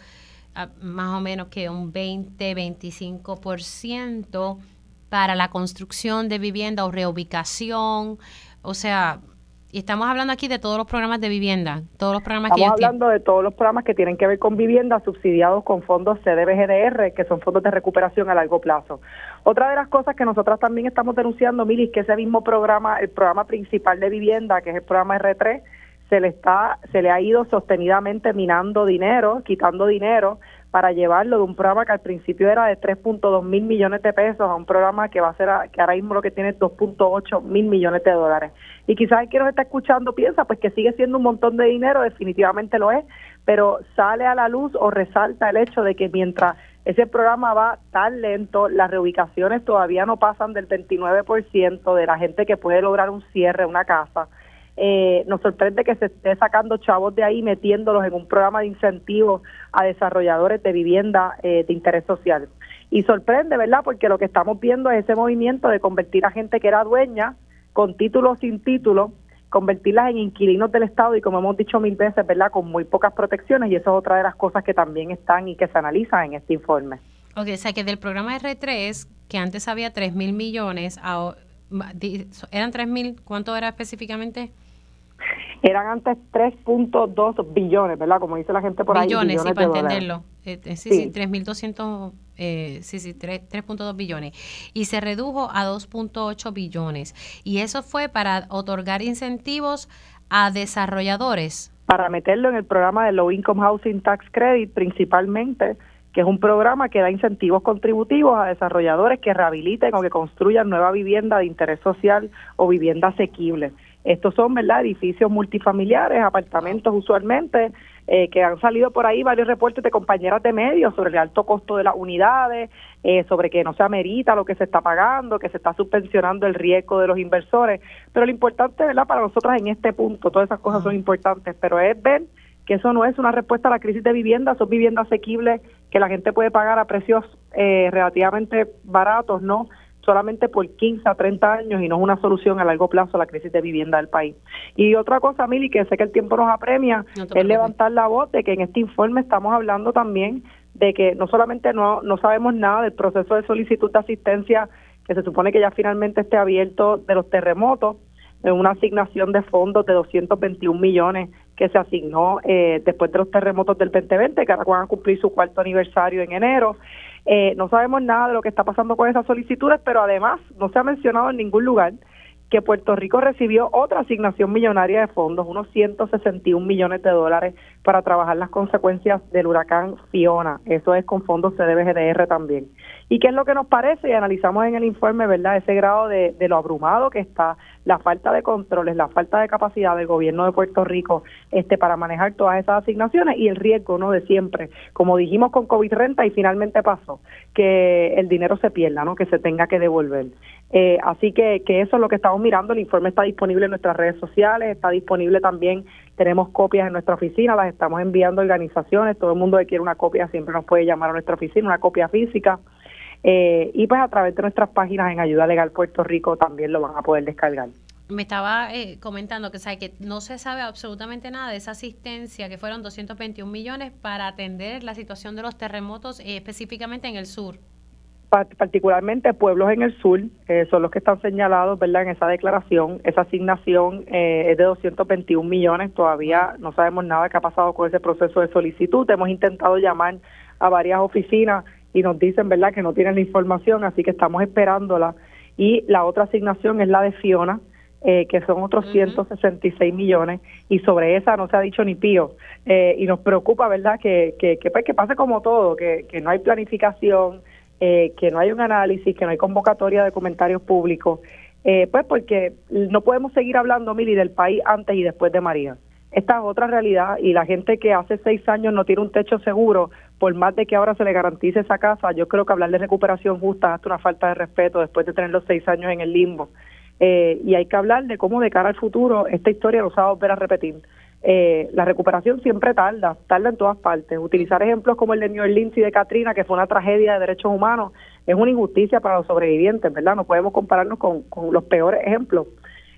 más o menos que un 20-25% para la construcción de vivienda o reubicación. O sea, y estamos hablando aquí de todos los programas de vivienda, todos los programas estamos hablando de todos los programas que tienen que ver con vivienda subsidiados con fondos CDBGDR, que son fondos de recuperación a largo plazo. Otra de las cosas que nosotras también estamos denunciando, Mili, es que ese mismo programa, el programa principal de vivienda, que es el programa R3, se le está se le ha ido sostenidamente minando dinero, quitando dinero para llevarlo de un programa que al principio era de 3.2 mil millones de pesos a un programa que va a ser que ahora mismo lo que tiene 2.8 mil millones de dólares. Y quizás el que nos está escuchando piensa pues que sigue siendo un montón de dinero, definitivamente lo es, pero sale a la luz o resalta el hecho de que mientras ese programa va tan lento, las reubicaciones todavía no pasan del 29% de la gente que puede lograr un cierre, una casa. Eh, nos sorprende que se esté sacando chavos de ahí, metiéndolos en un programa de incentivos a desarrolladores de vivienda eh, de interés social. Y sorprende, ¿verdad? Porque lo que estamos viendo es ese movimiento de convertir a gente que era dueña, con título o sin título, convertirlas en inquilinos del Estado y como hemos dicho mil veces, ¿verdad? Con muy pocas protecciones y eso es otra de las cosas que también están y que se analizan en este informe. Ok, o sea que del programa R3, que antes había 3 mil millones, eran 3 mil, ¿cuánto era específicamente? Eran antes 3.2 billones, ¿verdad? Como dice la gente por ahí. Billones, sí, para entenderlo. Eh, eh, sí, sí, 3.200, eh, sí, sí, 3.2 billones. Y se redujo a 2.8 billones. Y eso fue para otorgar incentivos a desarrolladores. Para meterlo en el programa de Low Income Housing Tax Credit, principalmente, que es un programa que da incentivos contributivos a desarrolladores que rehabiliten o que construyan nueva vivienda de interés social o vivienda asequible. Estos son, ¿verdad?, edificios multifamiliares, apartamentos usualmente, eh, que han salido por ahí varios reportes de compañeras de medios sobre el alto costo de las unidades, eh, sobre que no se amerita lo que se está pagando, que se está subvencionando el riesgo de los inversores. Pero lo importante, ¿verdad?, para nosotros en este punto, todas esas cosas son importantes, pero es ver que eso no es una respuesta a la crisis de vivienda, son viviendas asequibles que la gente puede pagar a precios eh, relativamente baratos, ¿no? solamente por 15 a 30 años y no es una solución a largo plazo a la crisis de vivienda del país. Y otra cosa, Mili, que sé que el tiempo nos apremia, es levantar la voz de que en este informe estamos hablando también de que no solamente no, no sabemos nada del proceso de solicitud de asistencia que se supone que ya finalmente esté abierto de los terremotos, de una asignación de fondos de 221 millones que se asignó eh, después de los terremotos del 2020, que ahora van a cumplir su cuarto aniversario en enero. Eh, no sabemos nada de lo que está pasando con esas solicitudes, pero además no se ha mencionado en ningún lugar que Puerto Rico recibió otra asignación millonaria de fondos, unos 161 millones de dólares para trabajar las consecuencias del huracán Fiona. Eso es con fondos CDBGDR también. ¿Y qué es lo que nos parece? Y analizamos en el informe, ¿verdad?, ese grado de, de lo abrumado que está, la falta de controles, la falta de capacidad del gobierno de Puerto Rico este para manejar todas esas asignaciones y el riesgo, ¿no?, de siempre. Como dijimos con COVID renta y finalmente pasó, que el dinero se pierda, ¿no?, que se tenga que devolver. Eh, así que, que eso es lo que estamos mirando. El informe está disponible en nuestras redes sociales, está disponible también. Tenemos copias en nuestra oficina, las estamos enviando a organizaciones. Todo el mundo que quiere una copia siempre nos puede llamar a nuestra oficina, una copia física. Eh, y pues a través de nuestras páginas en Ayuda Legal Puerto Rico también lo van a poder descargar. Me estaba eh, comentando que, que no se sabe absolutamente nada de esa asistencia, que fueron 221 millones para atender la situación de los terremotos específicamente en el sur particularmente pueblos en el sur, eh, son los que están señalados verdad en esa declaración. Esa asignación eh, es de 221 millones, todavía no sabemos nada que ha pasado con ese proceso de solicitud. Hemos intentado llamar a varias oficinas y nos dicen verdad que no tienen la información, así que estamos esperándola. Y la otra asignación es la de Fiona, eh, que son otros 166 millones, y sobre esa no se ha dicho ni pío. y nos preocupa, ¿verdad?, que, que, que, pues, que pase como todo, que, que no hay planificación, eh, que no hay un análisis, que no hay convocatoria de comentarios públicos, eh, pues porque no podemos seguir hablando, Mili, del país antes y después de María. Esta es otra realidad y la gente que hace seis años no tiene un techo seguro, por más de que ahora se le garantice esa casa, yo creo que hablar de recuperación justa es hasta una falta de respeto después de tener los seis años en el limbo. Eh, y hay que hablar de cómo de cara al futuro esta historia a volver a repetir eh, la recuperación siempre tarda, tarda en todas partes. Utilizar ejemplos como el de New Orleans y de Katrina, que fue una tragedia de derechos humanos, es una injusticia para los sobrevivientes, ¿verdad? No podemos compararnos con, los peores ejemplos.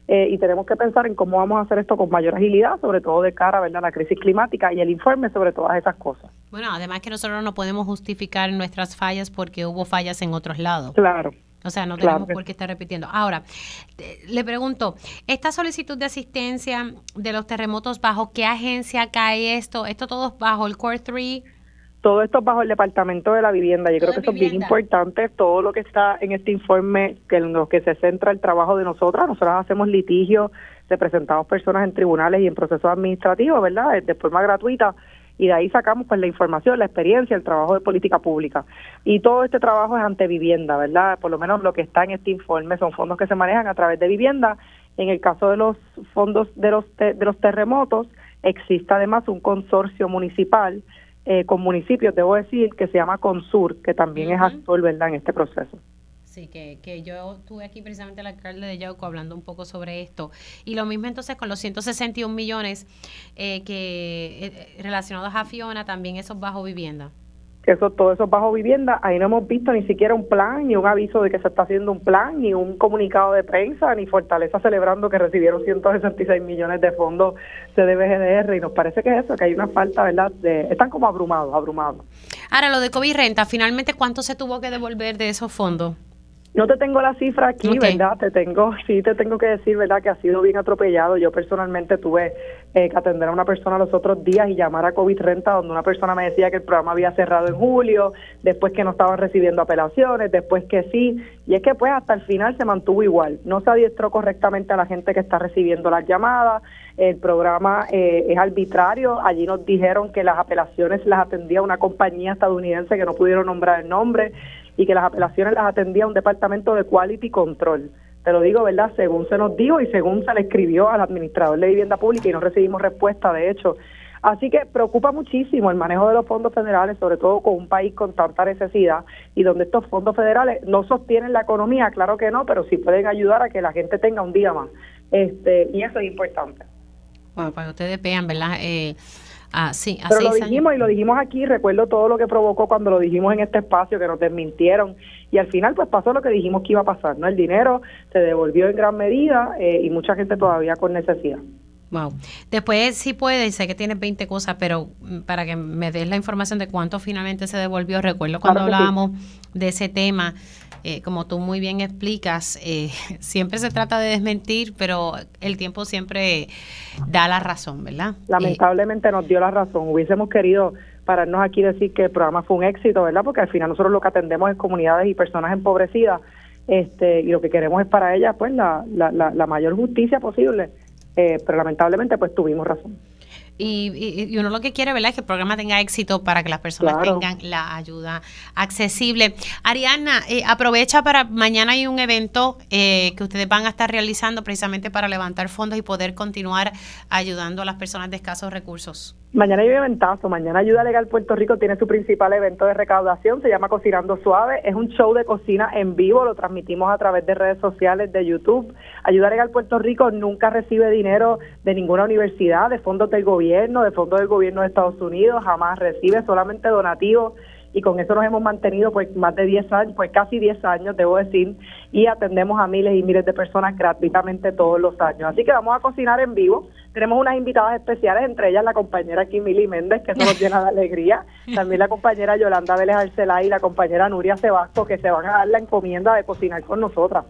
Eh, y tenemos que pensar en cómo vamos a hacer esto con mayor agilidad, sobre todo de cara ¿verdad? a la crisis climática y el informe sobre todas esas cosas. Bueno, además que nosotros no podemos justificar nuestras fallas porque hubo fallas en otros lados. Claro. O sea, no tenemos por qué estar repitiendo. Ahora, le pregunto, esta solicitud de asistencia de los terremotos, ¿bajo qué agencia cae esto? ¿Esto todo es bajo el Core 3? Todo esto es bajo el Departamento de la Vivienda. Yo creo que eso es bien importante. Todo lo que está en este informe, que en lo que se centra el trabajo de nosotras, nosotras hacemos litigio representamos personas en tribunales y en procesos administrativos, ¿verdad? De forma gratuita y de ahí sacamos pues la información, la experiencia, el trabajo de política pública. Y todo este trabajo es ante vivienda, ¿verdad? Por lo menos lo que está en este informe son fondos que se manejan a través de vivienda. En el caso de los fondos de los, de los terremotos, existe además un consorcio municipal eh, con municipios, debo decir, que se llama Consur, que también es actor, ¿verdad?, en este proceso. Sí, que, que yo tuve aquí precisamente el alcalde de Yauco hablando un poco sobre esto. Y lo mismo entonces con los 161 millones eh, que eh, relacionados a Fiona, también esos bajo vivienda eso, todo eso bajo vivienda, ahí no hemos visto ni siquiera un plan, ni un aviso de que se está haciendo un plan, ni un comunicado de prensa, ni Fortaleza celebrando que recibieron 166 millones de fondos CDBGDR y nos parece que es eso, que hay una falta, ¿verdad? De, están como abrumados, abrumados. Ahora, lo de COVID renta, finalmente, ¿cuánto se tuvo que devolver de esos fondos? No te tengo la cifra aquí, ¿verdad? Te tengo, sí te tengo que decir, ¿verdad? Que ha sido bien atropellado. Yo personalmente tuve eh, que atender a una persona los otros días y llamar a COVID Renta, donde una persona me decía que el programa había cerrado en julio, después que no estaban recibiendo apelaciones, después que sí. Y es que pues hasta el final se mantuvo igual. No se adiestró correctamente a la gente que está recibiendo las llamadas. El programa eh, es arbitrario. Allí nos dijeron que las apelaciones las atendía una compañía estadounidense que no pudieron nombrar el nombre y que las apelaciones las atendía un departamento de quality control. Te lo digo, ¿verdad? Según se nos dijo y según se le escribió al administrador de vivienda pública y no recibimos respuesta, de hecho. Así que preocupa muchísimo el manejo de los fondos federales, sobre todo con un país con tanta necesidad y donde estos fondos federales no sostienen la economía, claro que no, pero sí pueden ayudar a que la gente tenga un día más. Este, y eso es importante. Bueno, que ustedes vean, ¿verdad? Eh, Ah, sí, Pero lo dijimos y lo dijimos aquí, recuerdo todo lo que provocó cuando lo dijimos en este espacio, que nos desmintieron y al final pues pasó lo que dijimos que iba a pasar, ¿no? El dinero se devolvió en gran medida eh, y mucha gente todavía con necesidad. Wow. Después sí puede, sé que tienes 20 cosas, pero mm, para que me des la información de cuánto finalmente se devolvió, recuerdo cuando hablábamos de ese tema, eh, como tú muy bien explicas, eh, [laughs] siempre se trata de desmentir, pero el tiempo siempre da la razón, ¿verdad? Lamentablemente nos dio la razón. Hubiésemos querido pararnos aquí decir que el programa fue un éxito, ¿verdad? Porque al final nosotros lo que atendemos es comunidades y personas empobrecidas, este, y lo que queremos es para ellas, pues, la, la, la, mayor justicia posible. Eh, pero lamentablemente, pues, tuvimos razón. Y, uno lo que quiere, ¿verdad? Es que el programa tenga éxito para que las personas tengan la ayuda accesible. Ariana, eh, aprovecha para, mañana hay un evento eh, que ustedes van a estar realizando precisamente para levantar fondos y poder continuar ayudando a las personas de escasos recursos. Mañana hay un eventazo. Mañana Ayuda Legal Puerto Rico tiene su principal evento de recaudación. Se llama Cocinando Suave. Es un show de cocina en vivo. Lo transmitimos a través de redes sociales, de YouTube. Ayuda Legal Puerto Rico nunca recibe dinero de ninguna universidad, de fondos del gobierno, de fondos del gobierno de Estados Unidos. Jamás recibe solamente donativos y con eso nos hemos mantenido pues más de 10 años, pues casi 10 años, debo decir, y atendemos a miles y miles de personas gratuitamente todos los años. Así que vamos a cocinar en vivo. Tenemos unas invitadas especiales, entre ellas la compañera Kimili Méndez, que eso nos llena de alegría, también la compañera Yolanda Vélez Arcelá y la compañera Nuria Sebasco, que se van a dar la encomienda de cocinar con nosotras.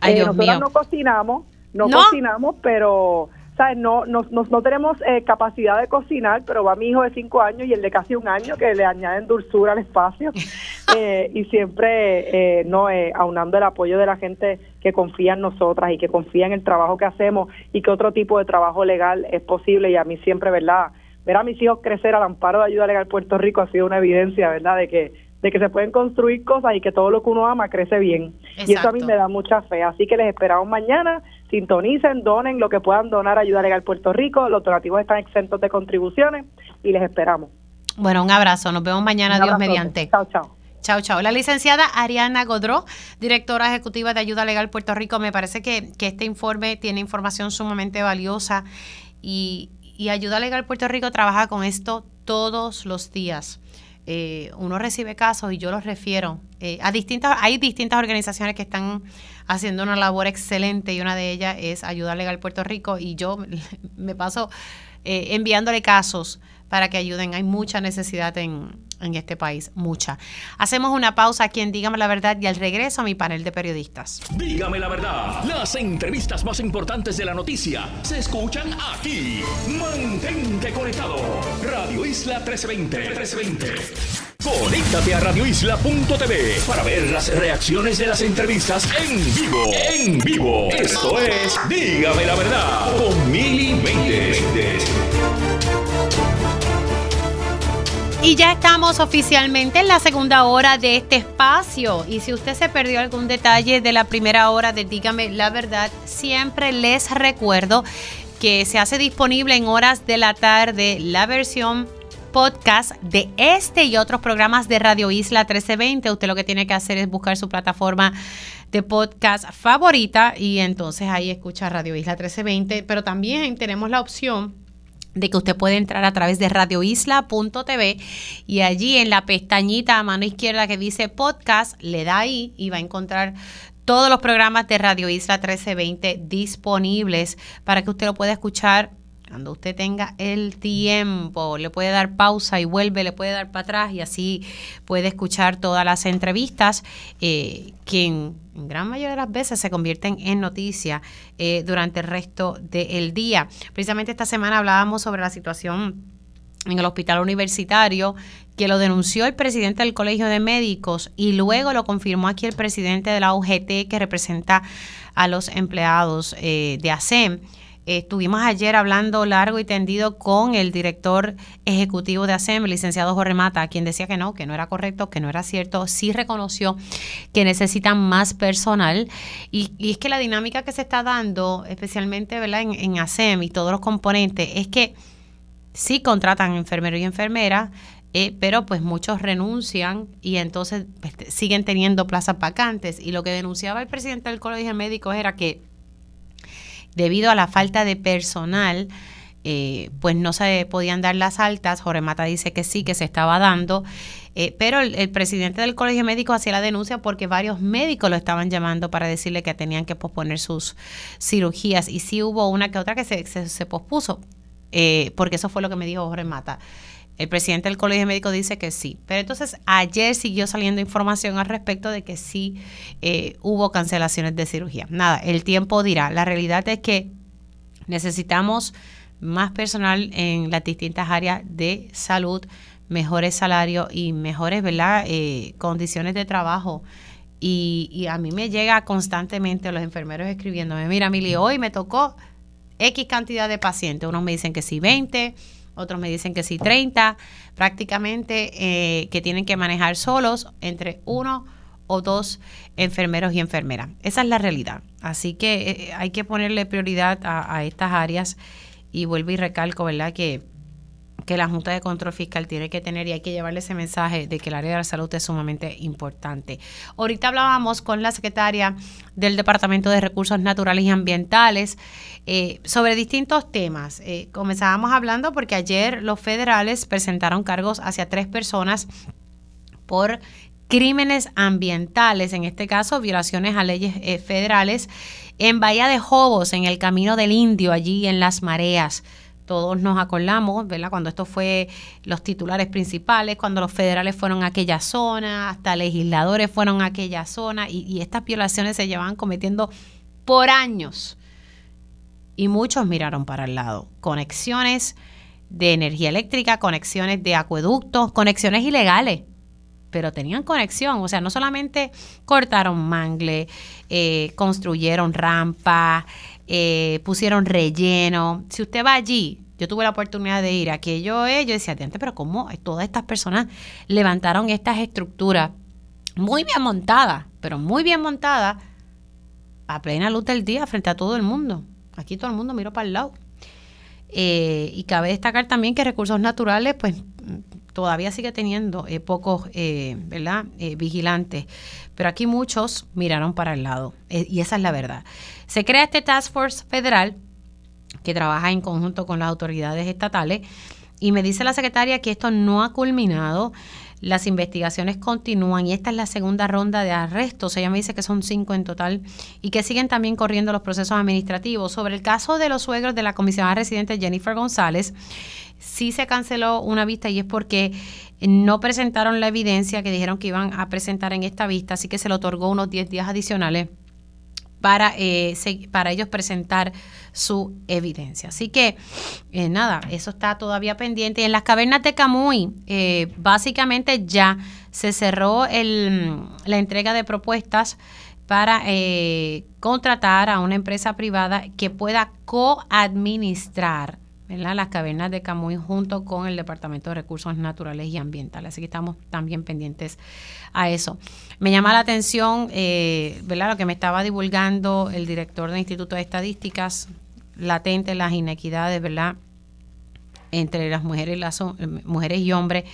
Ay, eh, nosotras no cocinamos, no, cocinamos, pero no, no, no, tenemos eh, capacidad de cocinar, pero va mi hijo de cinco años y el de casi un año que le añaden dulzura al espacio [laughs] eh, y siempre eh, no aunando el apoyo de la gente que confía en nosotras y que confía en el trabajo que hacemos y que otro tipo de trabajo legal es posible y a mí siempre, ¿verdad? Ver a mis hijos crecer al amparo de ayuda legal Puerto Rico ha sido una evidencia, ¿verdad? De que de que se pueden construir cosas y que todo lo que uno ama crece bien. Y eso a mí me da mucha fe. Así que les esperamos mañana. Sintonicen, donen lo que puedan donar a Ayuda Legal Puerto Rico. Los donativos están exentos de contribuciones y les esperamos. Bueno, un abrazo. Nos vemos mañana, Dios mediante. Chao, chao. Chao, chao. La licenciada Ariana Godró, directora ejecutiva de Ayuda Legal Puerto Rico, me parece que, que este informe tiene información sumamente valiosa y, y Ayuda Legal Puerto Rico trabaja con esto todos los días. Eh, uno recibe casos y yo los refiero eh, a distintas, hay distintas organizaciones que están haciendo una labor excelente y una de ellas es Ayuda Legal Puerto Rico y yo [laughs] me paso eh, enviándole casos para que ayuden. Hay mucha necesidad en, en este país, mucha. Hacemos una pausa aquí en Dígame la Verdad y al regreso a mi panel de periodistas. Dígame la verdad, las entrevistas más importantes de la noticia se escuchan aquí. Mantente conectado. Radio Isla 1320. 1320. Conéctate a radioisla.tv para ver las reacciones de las entrevistas en vivo. En vivo. Esto es Dígame la verdad con Y ya estamos oficialmente en la segunda hora de este espacio. Y si usted se perdió algún detalle de la primera hora de Dígame la verdad, siempre les recuerdo que se hace disponible en horas de la tarde la versión podcast de este y otros programas de Radio Isla 1320. Usted lo que tiene que hacer es buscar su plataforma de podcast favorita y entonces ahí escucha Radio Isla 1320. Pero también tenemos la opción de que usted puede entrar a través de radioisla.tv y allí en la pestañita a mano izquierda que dice podcast, le da ahí y va a encontrar todos los programas de Radio Isla 1320 disponibles para que usted lo pueda escuchar cuando usted tenga el tiempo, le puede dar pausa y vuelve, le puede dar para atrás y así puede escuchar todas las entrevistas eh, que en, gran mayoría de las veces se convierten en noticia eh, durante el resto del día. Precisamente esta semana hablábamos sobre la situación en el hospital universitario que lo denunció el presidente del Colegio de Médicos y luego lo confirmó aquí el presidente de la UGT que representa a los empleados eh, de ASEM. Estuvimos ayer hablando largo y tendido con el director ejecutivo de ASEM, el licenciado Jorge Mata, quien decía que no, que no era correcto, que no era cierto. Sí reconoció que necesitan más personal. Y, es que la dinámica que se está dando, especialmente ¿verdad? En, en ASEM y todos los componentes, es que sí contratan enfermeros y enfermeras, eh, pero pues muchos renuncian y entonces pues, siguen teniendo plazas vacantes. Y lo que denunciaba el presidente del Colegio de Médicos era que debido a la falta de personal, eh, pues no se podían dar las altas. Jorge Mata dice que sí, que se estaba dando, eh, pero el, presidente del colegio médico hacía la denuncia porque varios médicos lo estaban llamando para decirle que tenían que posponer sus cirugías y sí hubo una que otra que se, se, pospuso, eh, porque eso fue lo que me dijo Jorge Mata. El presidente del Colegio Médico dice que sí. Pero entonces ayer siguió saliendo información al respecto de que sí eh, hubo cancelaciones de cirugía. Nada, el tiempo dirá. La realidad es que necesitamos más personal en las distintas áreas de salud, mejores salarios y mejores ¿verdad? Eh, condiciones de trabajo. Y, y, a mí me llega constantemente los enfermeros escribiéndome, mira, Mili, hoy me tocó X cantidad de pacientes. Unos me dicen que sí, 20 otros me dicen que sí 30, prácticamente eh, que tienen que manejar solos entre uno o dos enfermeros y enfermeras. Esa es la realidad. Así que eh, hay que ponerle prioridad a, a estas áreas y vuelvo y recalco, ¿verdad? Que que la Junta de Control Fiscal tiene que tener y hay que llevarle ese mensaje de que el área de la salud es sumamente importante. Ahorita hablábamos con la secretaria del Departamento de Recursos Naturales y Ambientales eh, sobre distintos temas. Eh, comenzábamos hablando porque ayer los federales presentaron cargos hacia tres personas por crímenes ambientales, en este caso violaciones a leyes eh, federales, en Bahía de Jobos, en el Camino del Indio, allí en Las Mareas todos nos acordamos, ¿verdad? Cuando esto fue los titulares principales, cuando los federales fueron a aquella zona, hasta legisladores fueron a aquella zona y, estas violaciones se llevaban cometiendo por años. Y muchos miraron para el lado. Conexiones de energía eléctrica, conexiones de acueductos, conexiones ilegales pero tenían conexión, o sea, no solamente cortaron mangle, eh, construyeron rampa, eh, pusieron relleno. Si usted va allí, yo tuve la oportunidad de ir, aquello es, yo decía, pero ¿cómo todas estas personas levantaron estas estructuras muy bien montadas, pero muy bien montadas, a plena luz del día frente a todo el mundo? Aquí todo el mundo miró para el lado. Eh, y cabe destacar también que recursos naturales, pues todavía sigue teniendo eh, pocos, ¿verdad?, vigilantes. Pero aquí muchos miraron para el lado. y esa es la verdad. Se crea este Task Force federal que trabaja en conjunto con las autoridades estatales y me dice la secretaria que esto no ha culminado. Las investigaciones continúan y esta es la segunda ronda de arrestos. Ella me dice que son cinco en total y que siguen también corriendo los procesos administrativos. Sobre el caso de los suegros de la comisionada residente Jennifer González, sí se canceló una vista y es porque no presentaron la evidencia que dijeron que iban a presentar en esta vista, así que se le otorgó unos 10 días adicionales para, eh, para ellos presentar su evidencia. Así que, eh, nada, eso está todavía pendiente. En las cavernas de Camuy, eh, básicamente ya se cerró el, la entrega de propuestas para contratar a una empresa privada que pueda coadministrar las cavernas de Camuy junto con el Departamento de Recursos Naturales y Ambientales. Así que estamos también pendientes a eso. Me llama la atención eh, ¿verdad? lo que me estaba divulgando el director del Instituto de Estadísticas, latente las inequidades ¿verdad? entre las mujeres y, las, mujeres y hombres.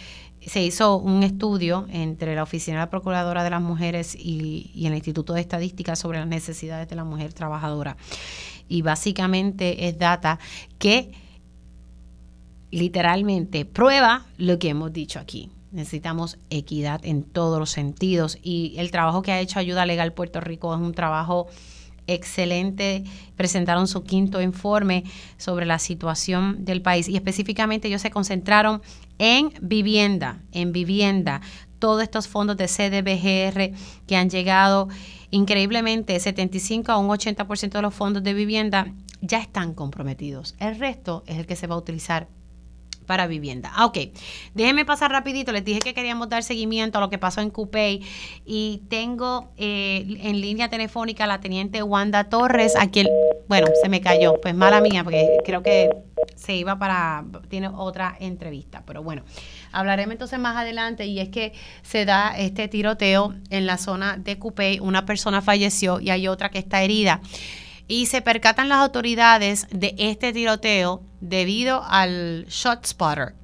Se hizo un estudio entre la Oficina de la Procuradora de las Mujeres y, y el Instituto de Estadísticas sobre las necesidades de la mujer trabajadora. Y básicamente es data que literalmente prueba lo que hemos dicho aquí. Necesitamos equidad en todos los sentidos y el trabajo que ha hecho Ayuda Legal Puerto Rico es un trabajo excelente. Presentaron su quinto informe sobre la situación del país y específicamente ellos se concentraron en vivienda, en vivienda. Todos estos fondos de CDBGR que han llegado increíblemente 75 a un 80% de los fondos de vivienda ya están comprometidos. El resto es el que se va a utilizar para vivienda. Ah, ok, déjenme pasar rapidito. Les dije que queríamos dar seguimiento a lo que pasó en Cupey y tengo eh, en línea telefónica a la teniente Wanda Torres, a quien, bueno, se me cayó, pues mala mía, porque creo que se iba para, tiene otra entrevista, pero bueno, hablaremos entonces más adelante. Y es que se da este tiroteo en la zona de Cupey, una persona falleció y hay otra que está herida y se percatan las autoridades de este tiroteo debido al shot spotter.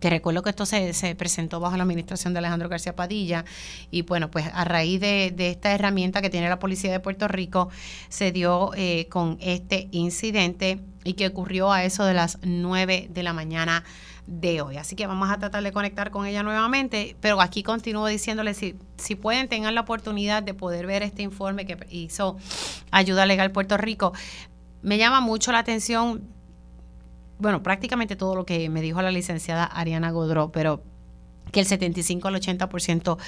Que recuerdo que esto se, presentó bajo la administración de Alejandro García Padilla y bueno, pues a raíz de, esta herramienta que tiene la Policía de Puerto Rico se dio eh, con este incidente y que ocurrió a eso de las 9 de la mañana de hoy. Así que vamos a tratar de conectar con ella nuevamente, pero aquí continúo diciéndole si, si pueden, tengan la oportunidad de poder ver este informe que hizo Ayuda Legal Puerto Rico. Me llama mucho la atención, bueno, prácticamente todo lo que me dijo la licenciada Ariana Godró, pero que el 75 al 80%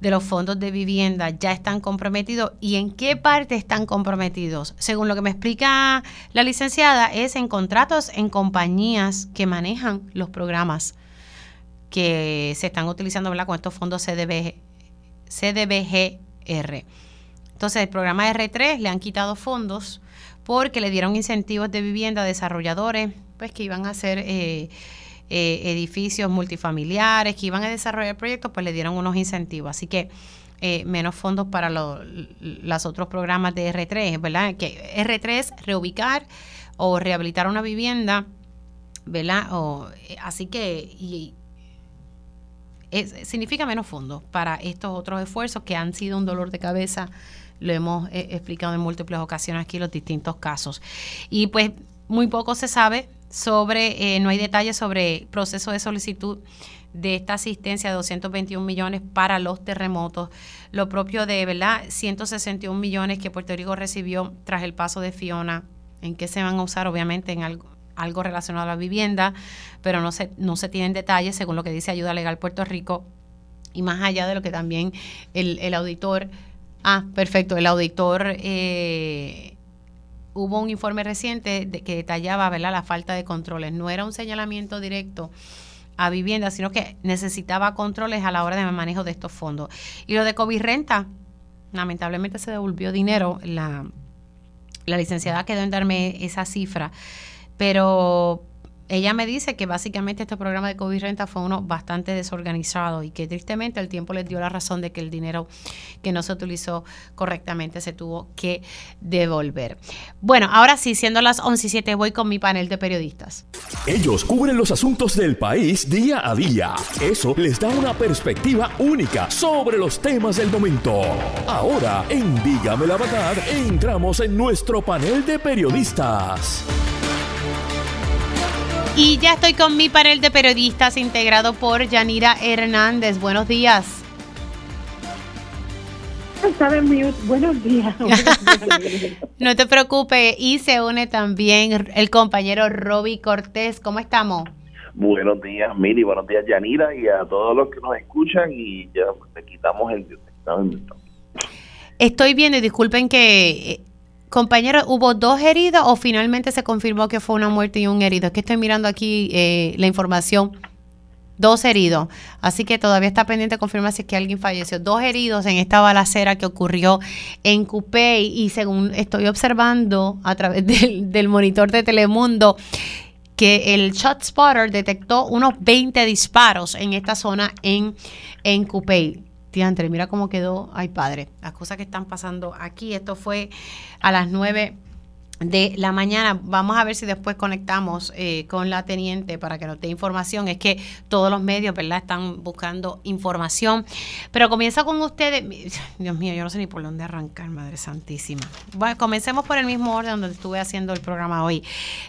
de los fondos de vivienda ya están comprometidos y en qué parte están comprometidos. Según lo que me explica la licenciada, es en contratos en compañías que manejan los programas que se están utilizando con estos fondos CDBG, CDBGR. Entonces, el programa R3 le han quitado fondos porque le dieron incentivos de vivienda a desarrolladores pues que iban a hacer... Eh, eh, edificios multifamiliares que iban a desarrollar proyectos, pues le dieron unos incentivos. Así que eh, menos fondos para los otros programas de R3, ¿verdad? Que R3 reubicar o rehabilitar una vivienda, ¿verdad? O, eh, así que significa menos fondos para estos otros esfuerzos que han sido un dolor de cabeza. Lo hemos explicado en múltiples ocasiones aquí los distintos casos. Y pues muy poco se sabe sobre, eh, no hay detalles sobre proceso de solicitud de esta asistencia de 221 millones para los terremotos. Lo propio de, ¿verdad? 161 millones que Puerto Rico recibió tras el paso de Fiona. ¿En qué se van a usar? Obviamente en algo, algo relacionado a la vivienda, pero no se, no se tienen detalles según lo que dice Ayuda Legal Puerto Rico. Y más allá de lo que también el, el auditor, ah, perfecto, el auditor eh, hubo un informe reciente de, que detallaba ¿verdad? la falta de controles. No era un señalamiento directo a vivienda, sino que necesitaba controles a la hora de manejo de estos fondos. Y lo de COVID renta, lamentablemente se devolvió dinero. La, la licenciada quedó en darme esa cifra, pero ella me dice que básicamente este programa de COVID renta fue uno bastante desorganizado y que tristemente el tiempo les dio la razón de que el dinero que no se utilizó correctamente se tuvo que devolver. Bueno, ahora sí, siendo las 11 y 7, voy con mi panel de periodistas. Ellos cubren los asuntos del país día a día. Eso les da una perspectiva única sobre los temas del momento. Ahora, en Dígame la Verdad, entramos en nuestro panel de periodistas. Y ya estoy con mi panel de periodistas integrado por Yanira Hernández. Buenos días. [laughs] Buenos días. no te preocupes. Y se une también el compañero Roby Cortés. ¿Cómo estamos? Buenos días, Mili. Buenos días, Yanira. Y a todos los que nos escuchan. Y ya le quitamos el... Estoy viendo, y disculpen que, eh, compañero, ¿hubo dos heridos o finalmente se confirmó que fue una muerte y un herido? Es que estoy mirando aquí eh, la información. Dos heridos. Así que todavía está pendiente confirmar si es que alguien falleció. Dos heridos en esta balacera que ocurrió en Cupey. Y según estoy observando a través [laughs] del, monitor de Telemundo, que el Shot Spotter detectó unos 20 disparos en esta zona en, en. Tiantre, mira cómo quedó. Ay, padre, las cosas que están pasando aquí. Esto fue a las 9 de la mañana. Vamos a ver si después conectamos eh, con la teniente para que nos dé información. Es que todos los medios, ¿verdad?, están buscando información. Pero comienza con ustedes. [laughs] Dios mío, yo no sé ni por dónde arrancar, Madre Santísima. Bueno, comencemos por el mismo orden donde estuve haciendo el programa hoy.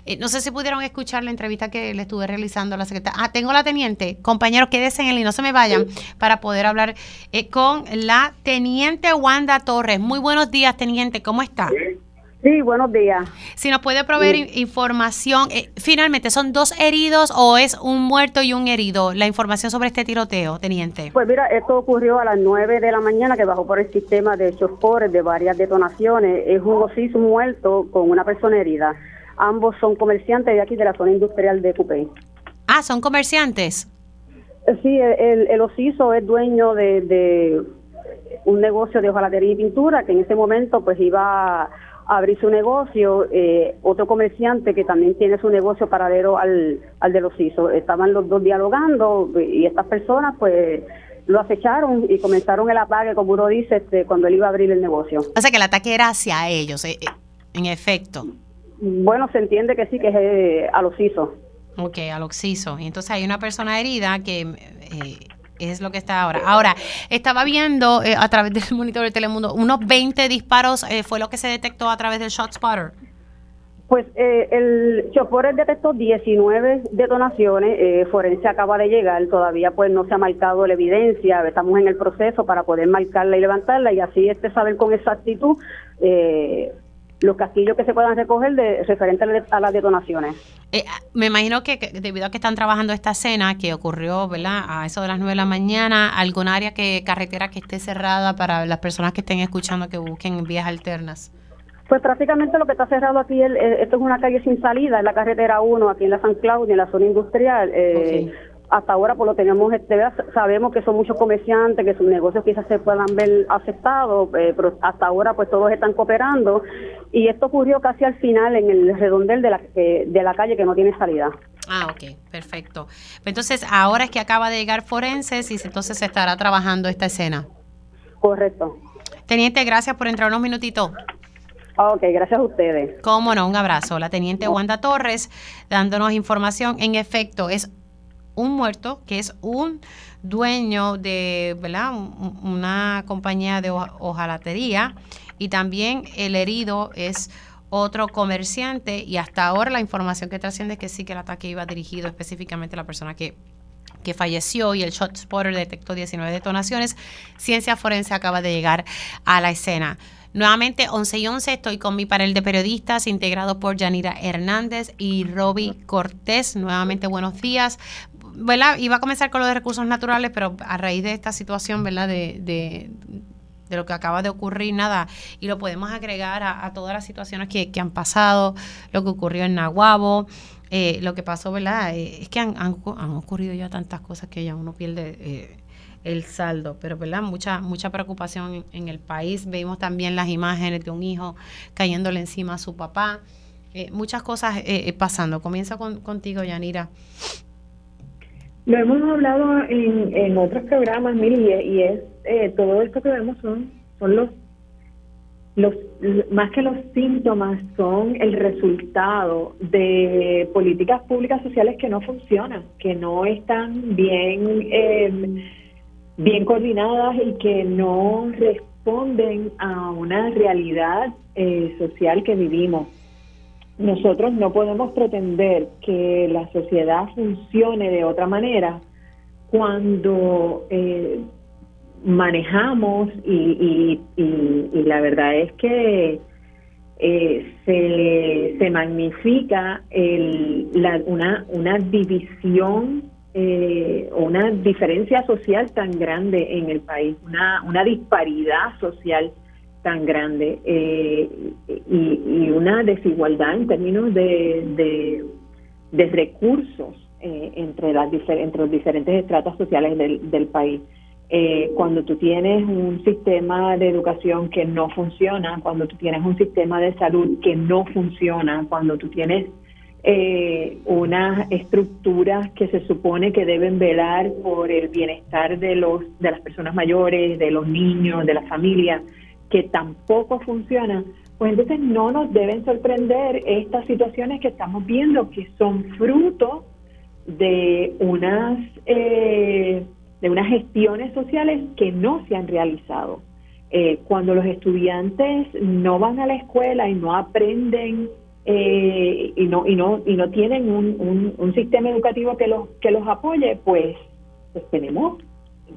Eh, no sé si pudieron escuchar la entrevista que le estuve realizando a la secretaria. Ah, tengo la teniente. Compañeros, quédense en el y no se me vayan para poder hablar eh, con la teniente Wanda Torres. Muy buenos días, teniente. ¿Cómo está? Sí, buenos días. Si nos puede proveer información, eh, finalmente, ¿son dos heridos o es un muerto y un herido? La información sobre este tiroteo, teniente. Pues mira, esto ocurrió a las 9 de la mañana, que bajó por el sistema de chocores de varias detonaciones. Es un osiso muerto con una persona herida. Ambos son comerciantes de aquí, de la zona industrial de Cupey. Ah, ¿son comerciantes? Eh, sí, el, el osiso es dueño de, de un negocio de hojalatería y pintura, que en ese momento pues iba abrir su negocio, eh, otro comerciante que también tiene su negocio paradero al, al de los ISO. Estaban los dos dialogando y estas personas pues lo acecharon y comenzaron el ataque, como uno dice, este, cuando él iba a abrir el negocio. O sea que el ataque era hacia ellos, eh, eh, en efecto. Bueno, se entiende que sí, que es a los ISO. Ok, a los ISO. Y entonces hay una persona herida que es lo que está ahora. Ahora, estaba viendo eh, a través [laughs] del monitor de Telemundo, unos 20 disparos eh, fue lo que se detectó a través del Shot Spotter. Pues eh, el Choporer detectó 19 detonaciones, eh, Forense acaba de llegar, todavía pues no se ha marcado la evidencia, estamos en el proceso para poder marcarla y levantarla y así este saber con exactitud eh, los castillos que se puedan recoger de referente a las detonaciones. Eh, me imagino que, debido a que están trabajando esta escena que ocurrió, ¿verdad? A eso de las 9 de la mañana, algún área que carretera que esté cerrada para las personas que estén escuchando que busquen vías alternas. Pues prácticamente lo que está cerrado aquí, esto es una calle sin salida, es la carretera 1 aquí en la San Claudio, en la zona industrial. Eh, hasta ahora pues lo tenemos, este, sabemos que son muchos comerciantes, que sus negocios quizás se puedan ver afectados, eh, pero hasta ahora pues todos están cooperando y esto ocurrió casi al final en el redondel de la, eh, de la calle que no tiene salida. Ah, ok, perfecto. Entonces ahora es que acaba de llegar Forenses y entonces se estará trabajando esta escena. Correcto. Teniente, gracias por entrar unos minutitos. Ok, gracias a ustedes. Cómo no, un abrazo. La teniente Wanda Torres dándonos información. En efecto, es un muerto que es un dueño de ¿verdad? una compañía de hojalatería y también el herido es otro comerciante y hasta ahora la información que trasciende es que sí que el ataque iba dirigido específicamente a la persona que que falleció y el shot spotter detectó 19 detonaciones. Ciencia forense acaba de llegar a la escena. Nuevamente, 11 y 11, estoy con mi panel de periodistas integrado por Yanira Hernández y Roby Cortés. Nuevamente, buenos días. ¿verdad? Iba a comenzar con lo de recursos naturales, pero a raíz de esta situación, ¿verdad? De, lo que acaba de ocurrir, nada, y lo podemos agregar a, todas las situaciones que, han pasado, lo que ocurrió en Nahuabo, eh, lo que pasó, ¿verdad? Eh, es que han, han, ocurrido ya tantas cosas que ya uno pierde eh, el saldo, pero, ¿verdad? Mucha, mucha preocupación en, el país. Vimos también las imágenes de un hijo cayéndole encima a su papá. muchas cosas pasando. Comienza con, contigo, Yanira. Lo hemos hablado en, otros programas, Miri, y, es eh, todo esto que vemos son, son los, los, más que los síntomas, son el resultado de políticas públicas sociales que no funcionan, que no están bien, eh, bien coordinadas y que no responden a una realidad eh, social que vivimos. Nosotros no podemos pretender que la sociedad funcione de otra manera cuando eh, manejamos y, la verdad es que eh, se, se, magnifica el, una, una división eh, una diferencia social tan grande en el país, una, una disparidad social tan grande eh, y, una desigualdad en términos de, de, recursos eh, entre, las entre los diferentes estratos sociales del, del país. Eh, cuando tú tienes un sistema de educación que no funciona, cuando tú tienes un sistema de salud que no funciona, cuando tú tienes eh, unas estructuras que se supone que deben velar por el bienestar de los de las personas mayores, de los niños, de las familias, que tampoco funcionan, pues entonces no nos deben sorprender estas situaciones que estamos viendo que son fruto de unas eh, de unas gestiones sociales que no se han realizado. Eh, cuando los estudiantes no van a la escuela y no aprenden eh, y no y no y no tienen un, un, sistema educativo que los que los apoye pues, pues tenemos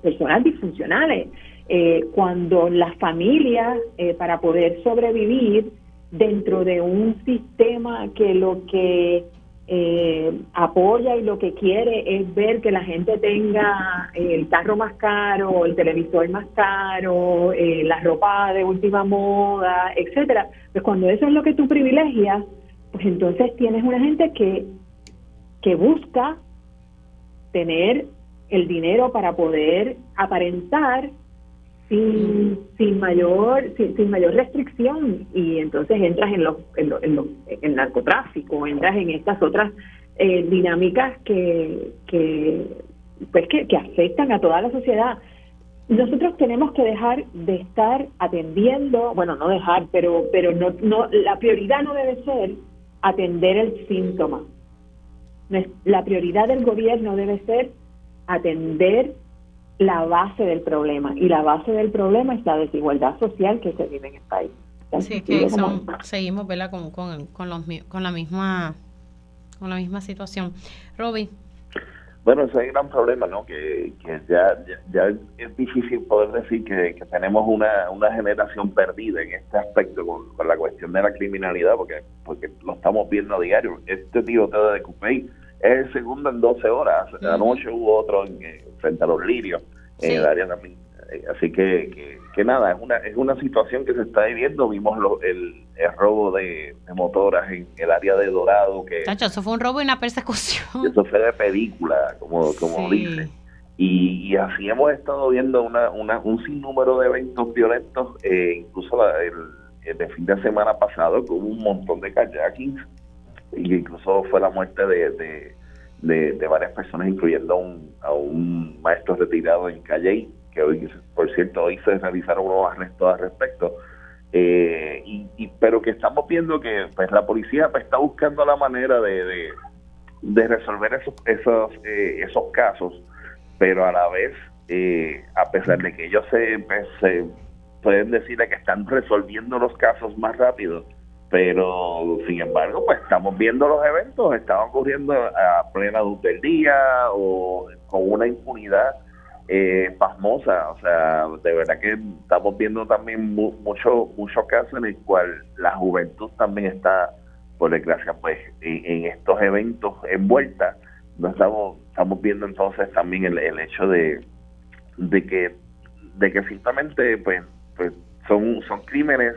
personas disfuncionales eh, cuando las familias eh, para poder sobrevivir dentro de un sistema que lo que apoya y lo que quiere es ver que la gente tenga el carro más caro, el televisor más caro, la ropa de última moda, etcétera. Pues cuando eso es lo que tú privilegias, pues entonces tienes una gente que, que busca tener el dinero para poder aparentar sin, sin mayor sin, mayor restricción y entonces entras en los en, en, el narcotráfico entras en estas otras eh, dinámicas que que pues que, que afectan a toda la sociedad nosotros tenemos que dejar de estar atendiendo bueno no dejar pero pero no no la prioridad no debe ser atender el síntoma. La prioridad del gobierno debe ser atender la base del problema y la base del problema es la desigualdad social que se vive en el país. Sí, que seguimos Con, con, con, los, con la misma con la misma situación. Roby. Bueno, ese es el gran problema, ¿no? Que, que ya, ya, es difícil poder decir que, tenemos una, una generación perdida en este aspecto con, la cuestión de la criminalidad, porque porque lo estamos viendo a diario. Este tiroteo de Cupey es el segundo en 12 horas. Anoche hubo otro en, eh, frente a los lirios, en el área también. Eh, así que, que, nada, es una, es una situación que se está viviendo. Vimos el, el, robo de, motoras en el área de Dorado. que eso fue un robo y una persecución. Eso fue de película, como, como dice. Y, así hemos estado viendo una, una, un sinnúmero de eventos violentos, eh, incluso el, de fin de semana pasado, con un montón de kayakings, y incluso fue la muerte de, de, varias personas, incluyendo a un, a un maestro retirado en Calle que hoy, por cierto, hoy se realizaron unos arrestos al respecto. Eh, y, pero que estamos viendo que pues la policía pues, está buscando la manera de, de, resolver esos esos eh, esos casos pero a la vez eh, a pesar de que ellos se, pues, se pueden decir que están resolviendo los casos más rápido pero sin embargo pues estamos viendo los eventos están ocurriendo a plena luz del día o con una impunidad eh, pasmosa, o sea, de verdad que estamos viendo también muchos muchos casos en el cual la juventud también está, por desgracia, pues en, estos eventos envuelta. No estamos estamos viendo entonces también el, hecho de, de que de que simplemente pues, pues son son crímenes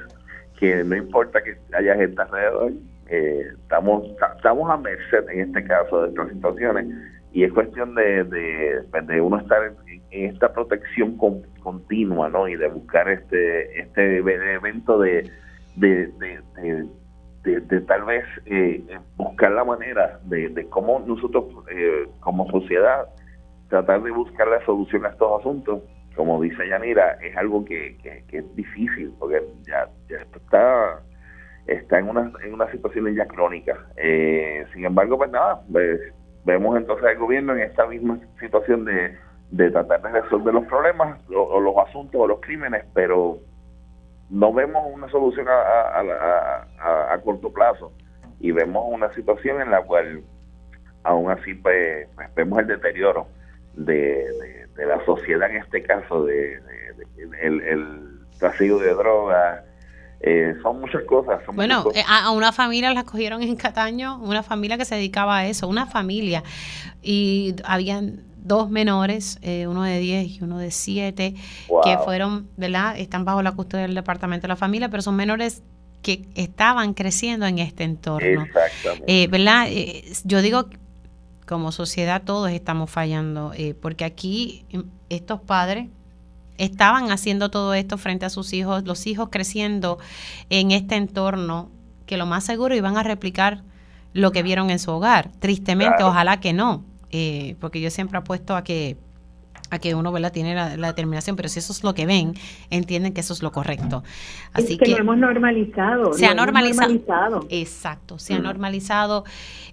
que no importa que haya gente alrededor, eh, estamos estamos a merced en este caso de estas situaciones y es cuestión de, de, pues, de uno estar en, esta protección continua, ¿no? Y de buscar este este evento de, de, de, tal vez eh, buscar la manera de, cómo nosotros eh, como sociedad tratar de buscar la solución a estos asuntos. Como dice Yanira, es algo que, es difícil porque ya, ya está está en una, situación ya crónica. Eh, sin embargo, pues nada, vemos entonces al gobierno en esta misma situación de tratar de resolver los problemas o, los asuntos o los crímenes, pero no vemos una solución a, a, corto plazo y vemos una situación en la cual aún así pues, pues vemos el deterioro de, la sociedad en este caso de, el, el trasiego de drogas eh, son muchas cosas. bueno, eh, a una familia la cogieron en Cataño, una familia que se dedicaba a eso, una familia, y habían dos menores, eh, uno de 10 y uno de 7, que fueron, ¿verdad? Están bajo la custodia del Departamento de la Familia, pero son menores que estaban creciendo en este entorno. Exactamente. Eh, ¿Verdad? Eh, yo digo, como sociedad todos estamos fallando, porque aquí em, estos padres estaban haciendo todo esto frente a sus hijos, los hijos creciendo en este entorno, que lo más seguro iban a replicar lo que vieron en su hogar. Tristemente, ojalá que no, eh, porque yo siempre apuesto a que a que uno ¿verdad? tiene la, determinación, pero si eso es lo que ven, entienden que eso es lo correcto. Así que, lo hemos normalizado. Se ha normalizado, Exacto, se ha normalizado.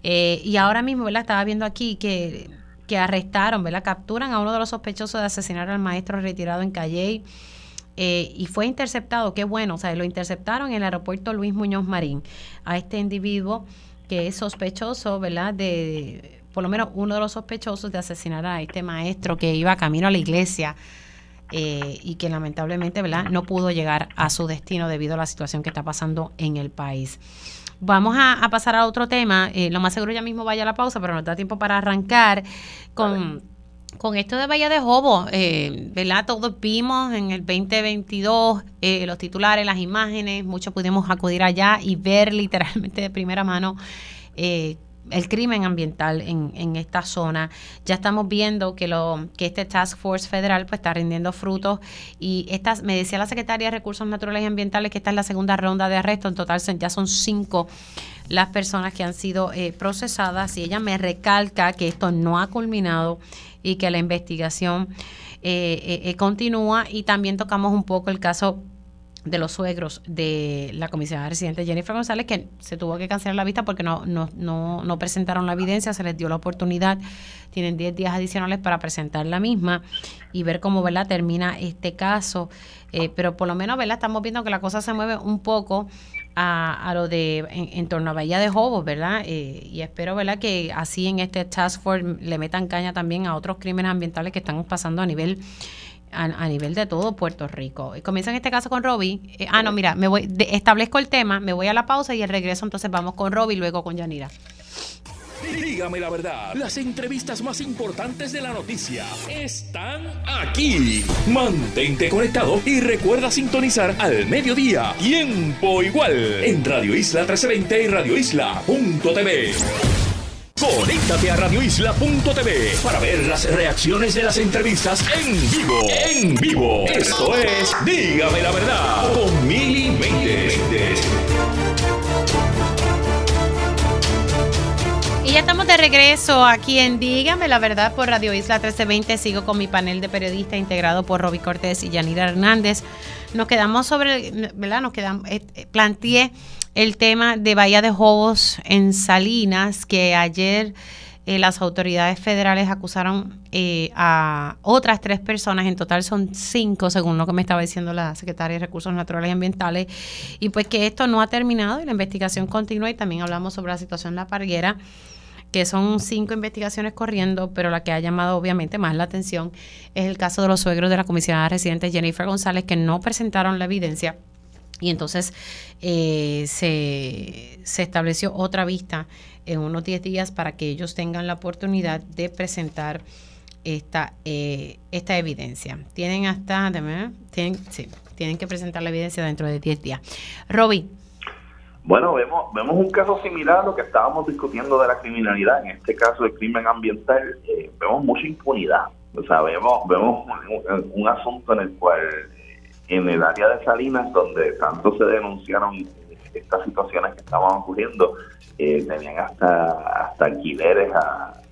Eh, y ahora mismo, ¿verdad? Estaba viendo aquí que, que arrestaron, ¿verdad? Capturan a uno de los sospechosos de asesinar al maestro retirado en Calley. Eh, y fue interceptado, qué bueno, o sea, lo interceptaron en el aeropuerto Luis Muñoz Marín a este individuo que es sospechoso, ¿verdad? De, por lo menos uno de los sospechosos de asesinar a este maestro que iba camino a la iglesia eh, y que lamentablemente, ¿verdad? No pudo llegar a su destino debido a la situación que está pasando en el país. Vamos a, pasar a otro tema. Eh, lo más seguro ya mismo vaya a la pausa, pero nos da tiempo para arrancar con con esto de Bahía de Jobo, eh, ¿verdad? Todos vimos en el 2022 eh, los titulares, las imágenes, muchos pudimos acudir allá y ver literalmente de primera mano eh, el crimen ambiental en, en, esta zona. Ya estamos viendo que lo que este Task Force federal pues está rindiendo frutos y estas me decía la secretaria de Recursos Naturales y Ambientales que esta es la segunda ronda de arresto, en total ya son cinco las personas que han sido eh, procesadas y ella me recalca que esto no ha culminado y que la investigación eh, eh, continúa y también tocamos un poco el caso de los suegros de la comisionada residente Jennifer González, que se tuvo que cancelar la vista porque no, no, no, no presentaron la evidencia, se les dio la oportunidad, tienen 10 días adicionales para presentar la misma y ver cómo ¿verdad? termina este caso. pero por lo menos ¿verdad? estamos viendo que la cosa se mueve un poco a, lo de en, torno a Bahía de Jobos, ¿verdad? Eh, y espero, ¿verdad? Que así en este Task Force le metan caña también a otros crímenes ambientales que están pasando a nivel a, nivel de todo Puerto Rico. Comienza en este caso con Robbie. Eh, ah, no, mira, me voy, establezco el tema, me voy a la pausa y el regreso entonces vamos con Robbie y luego con Yanira. Dígame la verdad, las entrevistas más importantes de la noticia están aquí. Mantente conectado y recuerda sintonizar al mediodía, tiempo igual, en Radio Isla 1320 y Radio Isla.tv. Conéctate a radioisla.tv para ver las reacciones de las entrevistas en vivo. En vivo. Esto es Dígame la verdad con Mili ya estamos de regreso aquí en Dígame la verdad por Radio Isla 1320. Sigo con mi panel de periodistas integrado por Roby Cortés y Yanira Hernández. Nos quedamos sobre, ¿verdad? Nos quedamos, eh, eh, planteé el tema de Bahía de Jobos en Salinas, que ayer eh, las autoridades federales acusaron a otras tres personas, en total son cinco, según lo que me estaba diciendo la secretaria de Recursos Naturales y Ambientales, y pues que esto no ha terminado y la investigación continúa y también hablamos sobre la situación en la parguera que son cinco investigaciones corriendo, pero la que ha llamado obviamente más la atención es el caso de los suegros de la comisionada residente Jennifer González, que no presentaron la evidencia. Y entonces eh, se, estableció otra vista en unos 10 días para que ellos tengan la oportunidad de presentar esta, eh, esta evidencia. Tienen hasta, tienen, sí, tienen que presentar la evidencia dentro de 10 días. Roby, bueno, vemos, vemos un caso similar a lo que estábamos discutiendo de la criminalidad, en este caso el crimen ambiental, eh, vemos mucha impunidad, o sea, vemos, vemos un, asunto en el cual en el área de Salinas, donde tanto se denunciaron estas situaciones que estaban ocurriendo, eh, tenían hasta, hasta alquileres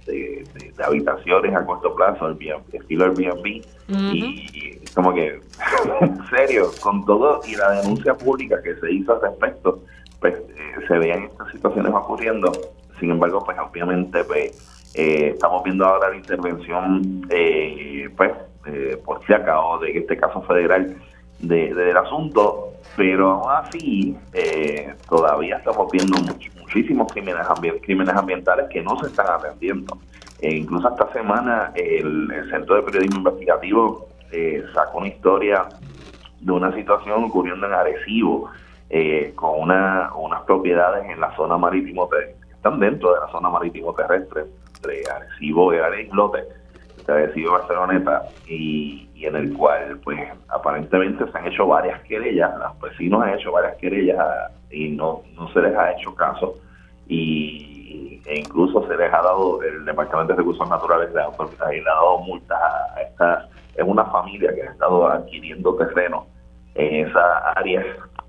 de, habitaciones a corto plazo, el estilo Airbnb, y como que, [laughs] en serio, con todo y la denuncia pública que se hizo al respecto, pues eh, se veían estas situaciones ocurriendo. Sin embargo, pues obviamente pues eh, estamos viendo ahora la intervención, eh, pues, por si acabó de este caso federal de, del asunto, pero aún así todavía estamos viendo muchísimos crímenes, crímenes ambientales que no se están atendiendo. incluso esta semana el, Centro de Periodismo Investigativo sacó una historia de una situación ocurriendo en Arecibo, eh, con una, unas propiedades en la zona marítimo, que están dentro de la zona marítimo terrestre, entre Arecibo y Islote, de Barceloneta y, en el cual pues aparentemente se han hecho varias querellas, los vecinos han hecho varias querellas y no, no se les ha hecho caso. Y e incluso se les ha dado, el Departamento de Recursos Naturales le ha, le ha dado multas a esta, es una familia que ha estado adquiriendo terreno en esa área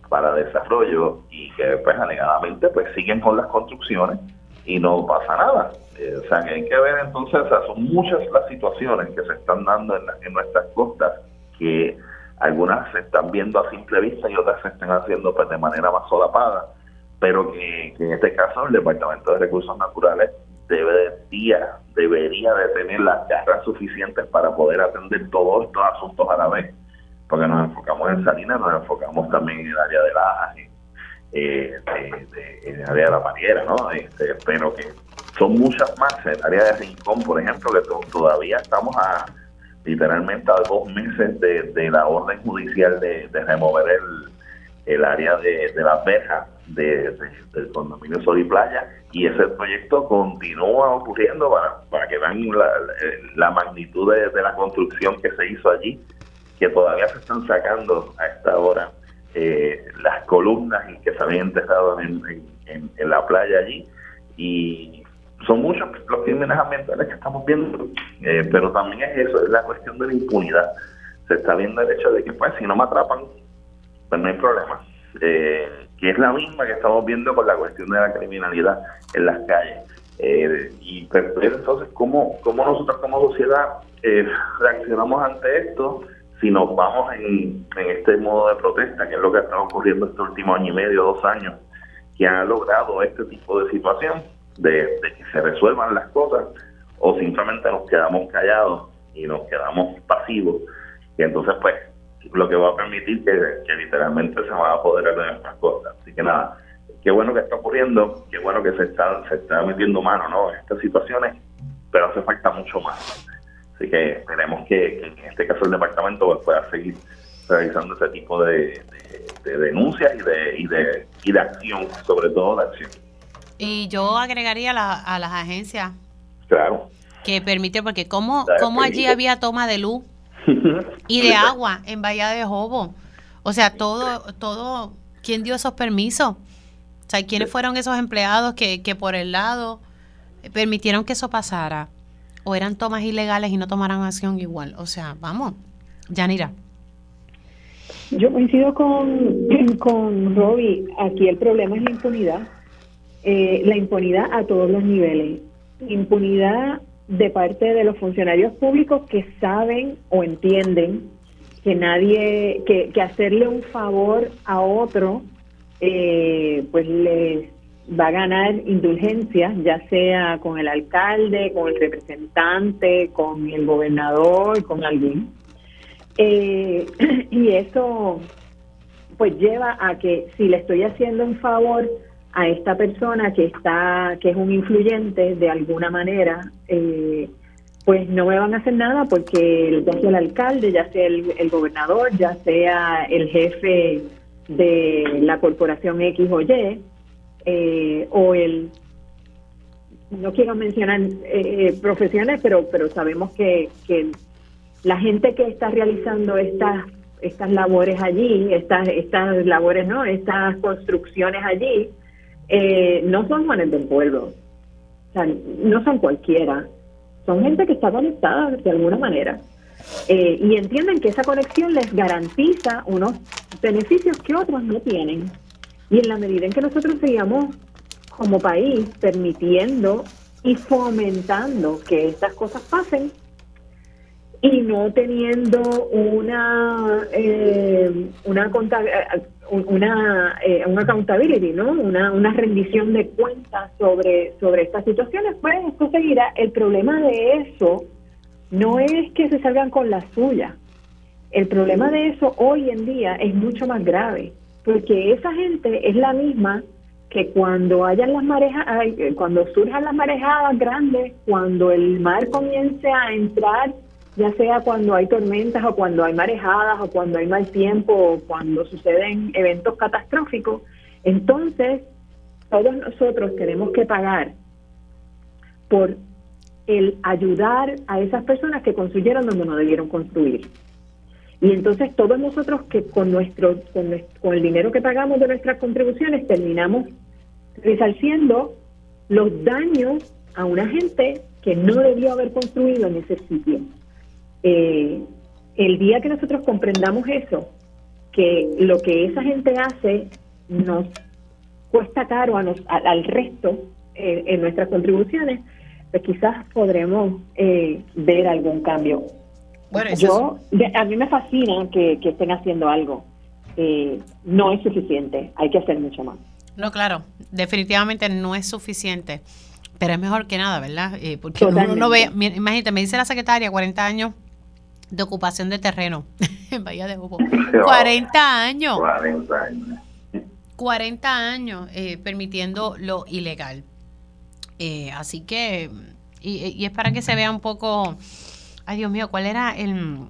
para desarrollo y que pues alegadamente pues siguen con las construcciones y no pasa nada. Eh, o sea, que hay que ver entonces, son muchas las situaciones que se están dando en, nuestras costas que algunas se están viendo a simple vista y otras se están haciendo pues de manera más solapada, pero que, en este caso el Departamento de Recursos Naturales debería, debería de tener las garras suficientes para poder atender todos estos asuntos a la vez, porque nos enfocamos en Salinas, nos enfocamos también en el área de la eh, de, área de la Mariera, ¿no? Este, pero que son muchas más. El área de Rincón, por ejemplo, que todavía estamos a literalmente a dos meses de, la orden judicial de, remover el, el área de, de las verjas de, del condominio Sol y Playa y ese proyecto continúa ocurriendo para, para que vean la, la magnitud de, la construcción que se hizo allí, que todavía se están sacando a esta hora eh, las columnas y que se habían dejado en, en, la playa allí y son muchos los crímenes ambientales que estamos viendo, eh, pero también es eso, es la cuestión de la impunidad. Se está viendo el hecho de que, pues, si no me atrapan, pues no hay problema. Eh, que es la misma que estamos viendo con la cuestión de la criminalidad en las calles. Eh, y pues, entonces, ¿cómo, ¿cómo nosotros como sociedad reaccionamos ante esto si nos vamos en, este modo de protesta, que es lo que ha estado ocurriendo este último año y medio, dos años, que ha logrado este tipo de situación? de, que se resuelvan las cosas o simplemente nos quedamos callados y nos quedamos pasivos y entonces pues lo que va a permitir que, literalmente se van a poder de nuestras cosas. Así que nada, qué bueno que está ocurriendo, qué bueno que se está, se está metiendo mano ¿no? en estas situaciones, pero hace falta mucho más. Así que esperemos que, en este caso el departamento pues, pueda seguir realizando ese tipo de, denuncias y de, y, de, y de acción, sobre todo de acción. Y yo agregaría a las agencias. Claro. Que permite, porque como, como allí había toma de luz [laughs] y de agua en Bahía de Jobo. O sea, todo, todo, ¿quién dio esos permisos? O sea, ¿quiénes fueron esos empleados que, que por el lado permitieron que eso pasara? ¿O eran tomas ilegales y no tomaran acción igual? O sea, vamos, Yanira. Yo coincido con, [clears throat] con Robbie. Aquí el problema es la impunidad. Eh, la impunidad a todos los niveles. Impunidad de parte de los funcionarios públicos que saben o entienden que nadie, que, hacerle un favor a otro, eh, pues les va a ganar indulgencia, ya sea con el alcalde, con el representante, con el gobernador, con alguien. Eh, [clears throat] y eso pues lleva a que si le estoy haciendo un favor a esta persona que está que es un influyente de alguna manera eh, pues no me van a hacer nda porque ya sea el alcalde ya sea el, gobernador ya sea el jefe de la corporación X o Y eh, o el no quiero mencionar eh, profesiones pero pero sabemos que, que la gente que está realizando estas estas labores allí estas estas labores no estas construcciones allí eh, no son Juanes del Pueblo, no son cualquiera, son gente que está conectada de alguna manera. Eh, y entienden que esa conexión les garantiza unos beneficios que otros no tienen. Y en la medida en que nosotros sigamos como país permitiendo y fomentando que estas cosas pasen, y no teniendo una eh, una eh, una eh, una accountability no una, una rendición de cuentas sobre sobre estas situaciones pues esto seguirá. El problema de eso no es que se salgan con la suya. El problema de eso hoy en día es mucho más grave porque esa gente es la misma que cuando hayan las marejadas cuando surjan las marejadas grandes cuando el mar comience a entrar ya sea cuando hay tormentas o cuando hay marejadas o cuando hay mal tiempo o cuando suceden eventos catastróficos, entonces todos nosotros tenemos que pagar por el ayudar a esas personas que construyeron donde no debieron construir. Y entonces todos nosotros que con nuestro con, el dinero que pagamos de nuestras contribuciones terminamos resarciendo los daños a una gente que no debió haber construido en ese sitio. Eh, el día que nosotros comprendamos eso, que lo que esa gente hace nos cuesta caro a nos, al resto eh, en nuestras contribuciones, pues quizás podremos eh, ver algún cambio. Bueno, Yo, a mí me fascina que, estén haciendo algo. Eh, no es suficiente, hay que hacer mucho más. No, claro, definitivamente no es suficiente, pero es mejor que nada, ¿verdad? porque uno no ve, imagínate, me dice la secretaria, 40 años de ocupación de terreno [laughs] en Bahía de Hugo. [laughs] 40 años. 40 años. 40 años eh, permitiendo lo ilegal. Eh, así que, y, es para que se vea un poco, ay Dios mío, ¿cuál era el,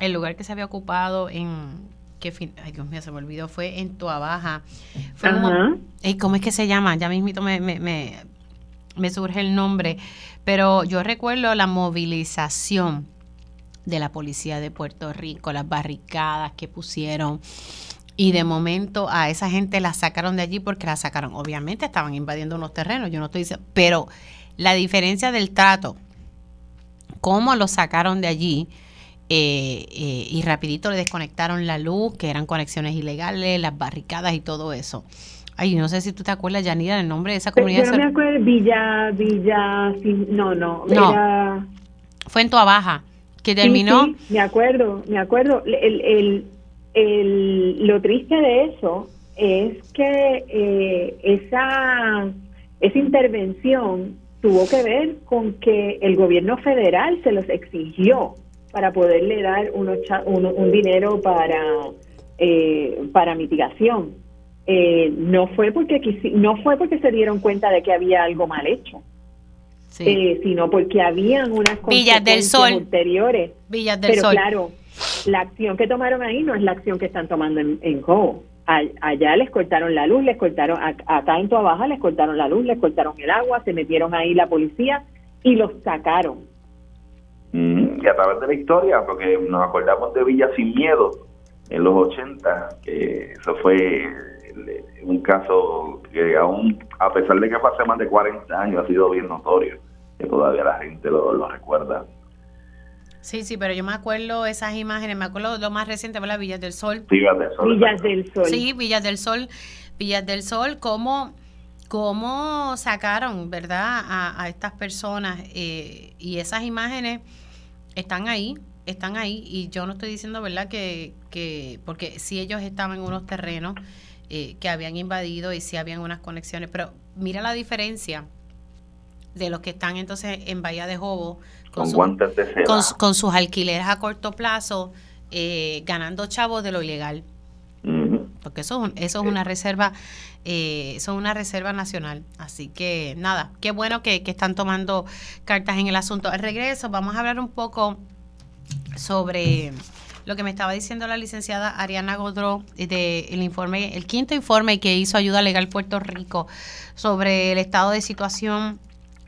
el lugar que se había ocupado en, que ay Dios mío, se me olvidó, fue en Tuabaja. Fue ¿Cómo es que se llama? Ya mismito me, me, me, me surge el nombre, pero yo recuerdo la movilización de la policía de Puerto Rico, las barricadas que pusieron. Y de momento a esa gente la sacaron de allí porque la sacaron. Obviamente estaban invadiendo unos terrenos, yo no estoy diciendo, pero la diferencia del trato, cómo lo sacaron de allí eh, eh, y rapidito le desconectaron la luz, que eran conexiones ilegales, las barricadas y todo eso. Ay, no sé si tú te acuerdas, Yanira, del nombre de esa comunidad. Yo no me acuerdo, Villa, Villa, no, no, no. Fue en Tuabaja que terminó. Sí, me acuerdo, me acuerdo. El, el, el, lo triste de eso es que eh, esa, esa intervención tuvo que ver con que el gobierno federal se los exigió para poderle dar unos, un, un dinero para, eh, para mitigación. Eh, no fue porque no fue porque se dieron cuenta de que había algo mal hecho eh, sino porque habían unas Villas del Sol. anteriores. Villas del Pero Sol. claro, la acción que tomaron ahí no es la acción que están tomando en, en allá les cortaron la luz, les cortaron, acá en Baja les cortaron la luz, les cortaron el agua, se metieron ahí la policía y los sacaron. Mm, y a través de la historia, porque nos acordamos de Villa Sin Miedo en los 80, que eso fue un caso que aún, a pesar de que fue hace más de 40 años, ha sido bien notorio, que todavía la gente lo, recuerda. Sí, sí, pero yo me acuerdo esas imágenes, me acuerdo lo más reciente, la Villas del Sol. Villas del Sol. Villas del Sol. Sí, Villas del Sol. Villas del Sol, cómo, cómo sacaron, ¿verdad?, a, estas personas. Eh, y esas imágenes están ahí, están ahí. Y yo no estoy diciendo, ¿verdad?, que, que porque si ellos estaban en unos terrenos eh, que habían invadido y si habían unas conexiones. Pero mira la diferencia de los que están entonces en Bahía de Jobo con, con, sus alquileres a corto plazo, eh, ganando chavos de lo ilegal. Porque eso, eso es una reserva, eh, eso es una reserva nacional. Así que nada, qué bueno que, que están tomando cartas en el asunto. Al regreso vamos a hablar un poco sobre lo que me estaba diciendo la licenciada Ariana Godró de el informe, el quinto informe que hizo Ayuda Legal Puerto Rico sobre el estado de situación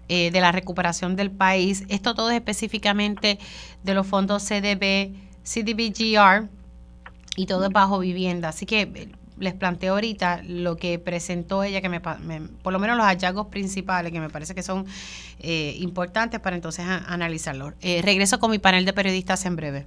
eh, de la recuperación del país. Esto todo es específicamente de los fondos CDB, CDBGR y todo es bajo vivienda. Así que eh, les planteo ahorita lo que presentó ella, que me, por lo menos los hallazgos principales, que me parece que son importantes para entonces analizarlo. regreso con mi panel de periodistas en breve.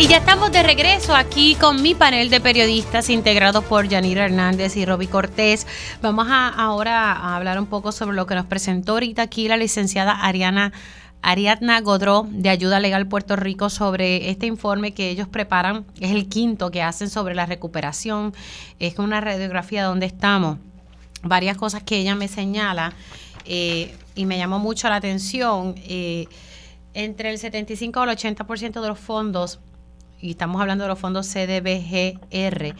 y ya estamos de regreso aquí con mi panel de periodistas integrados por Yanira Hernández y Roby Cortés. Vamos a, ahora a hablar un poco sobre lo que nos presentó ahorita aquí la licenciada Ariana Ariadna Godró de Ayuda Legal Puerto Rico sobre este informe que ellos preparan. Es el quinto que hacen sobre la recuperación. Es una radiografía donde estamos. Varias cosas que ella me señala eh, y me llamó mucho la atención. Eh, entre el 75 al 80% de los fondos, y estamos hablando de los fondos CDBGR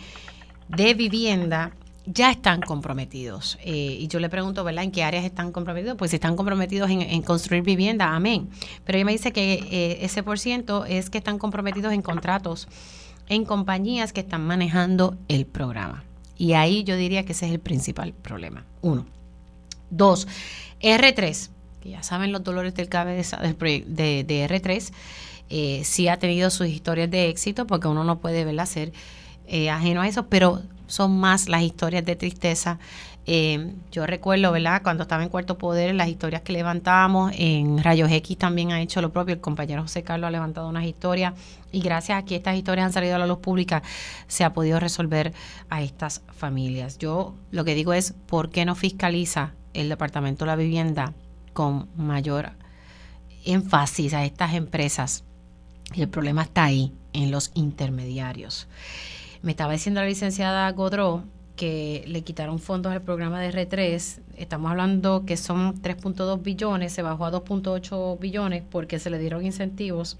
de vivienda, ya están comprometidos. Eh, y yo le pregunto, ¿verdad? ¿En qué áreas están comprometidos? Pues están comprometidos en, construir vivienda, amén. Pero ella me dice que eh, ese por ciento es que están comprometidos en contratos en compañías que están manejando el programa. Y ahí yo diría que ese es el principal problema. Uno. Dos, R3, que ya saben los dolores del cabeza de, de R3, eh, sí ha tenido sus historias de éxito, porque uno no puede verla ser eh, ajeno a eso, pero son más las historias de tristeza. Eh, yo recuerdo, ¿verdad? Cuando estaba en Cuarto Poder, las historias que levantábamos, en Rayos X también ha hecho lo propio, el compañero José Carlos ha levantado unas historias y gracias a que estas historias han salido a la luz pública, se ha podido resolver a estas familias. Yo lo que digo es, ¿por qué no fiscaliza el Departamento de la Vivienda con mayor énfasis a estas empresas? Y el problema está ahí, en los intermediarios. Me estaba diciendo la licenciada Godró que le quitaron fondos al programa de R3. Estamos hablando que son 3.2 billones, se bajó a 2.8 billones porque se le dieron incentivos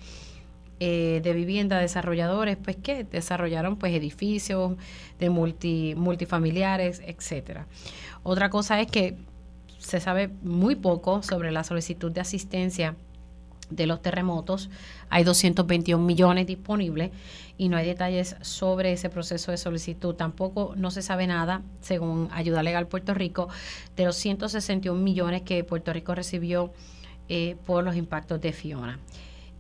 eh, de vivienda a desarrolladores, pues que desarrollaron pues edificios de multi, multifamiliares, etcétera. Otra cosa es que se sabe muy poco sobre la solicitud de asistencia de los terremotos. Hay 221 millones disponibles y no hay detalles sobre ese proceso de solicitud. Tampoco no se sabe nada, según Ayuda Legal Puerto Rico, de los 161 millones que Puerto Rico recibió eh, por los impactos de Fiona.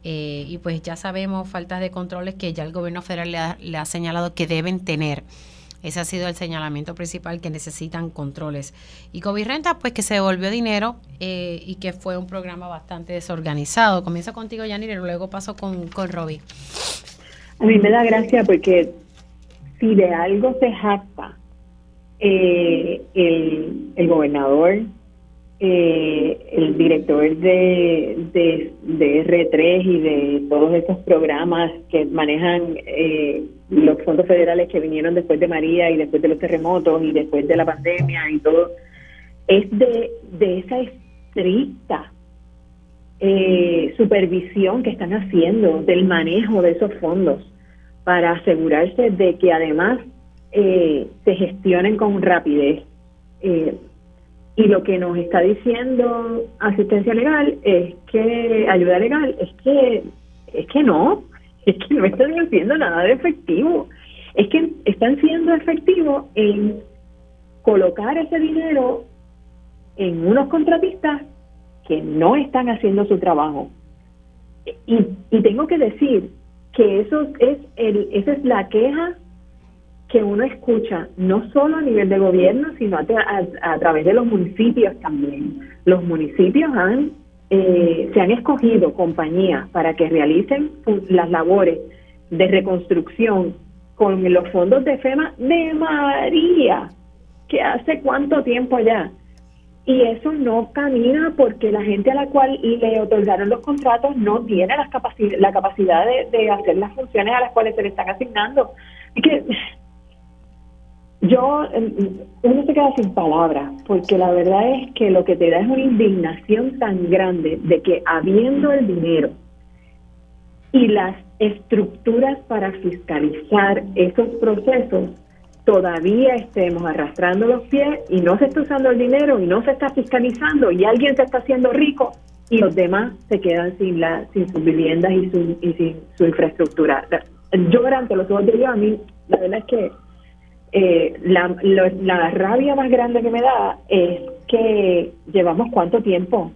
Eh, y pues ya sabemos faltas de controles que ya el gobierno federal le ha señalado que deben tener ese ha sido el señalamiento principal, que necesitan controles. Y Covirrenta, pues que se devolvió dinero eh, y que fue un programa bastante desorganizado. Comienza contigo, Yanir, y luego paso con, con Robbie. A mí me da gracia porque si de algo se jacta eh, el, el gobernador, eh, el director de, de, de, R3 y de todos estos programas que manejan eh, los fondos federales que vinieron después de María y después de los terremotos y después de la pandemia y todo, es de, de esa estricta eh, supervisión que están haciendo del manejo de esos fondos para asegurarse de que además se gestionen con rapidez. Eh, y lo que nos está diciendo asistencia legal es que ayuda legal es que es que no, es que no están haciendo nada de efectivo. Es que están siendo efectivos en colocar ese dinero en unos contratistas que no están haciendo su trabajo. Y, y tengo que decir que eso es el, esa es la queja que uno escucha no solo a nivel de gobierno, sino a, través de los municipios también. Los municipios han eh, se han escogido compañías para que realicen las labores de reconstrucción con los fondos de FEMA de María, que hace cuánto tiempo ya. Y eso no camina porque la gente a la cual le otorgaron los contratos no tiene las la capacidad de, de hacer las funciones a las cuales se le están asignando. Es que yo, uno se queda sin palabras, porque la verdad es que lo que te da es una indignación tan grande de que habiendo el dinero y las estructuras para fiscalizar esos procesos, todavía estemos arrastrando los pies y no se está usando el dinero y no se está fiscalizando y alguien se está haciendo rico y los demás se quedan sin la sin sus viviendas y, su, y sin su infraestructura. Yo durante los ojos de ellos, a mí, la verdad es que eh, la, la rabia más grande que me da es que llevamos cuánto tiempo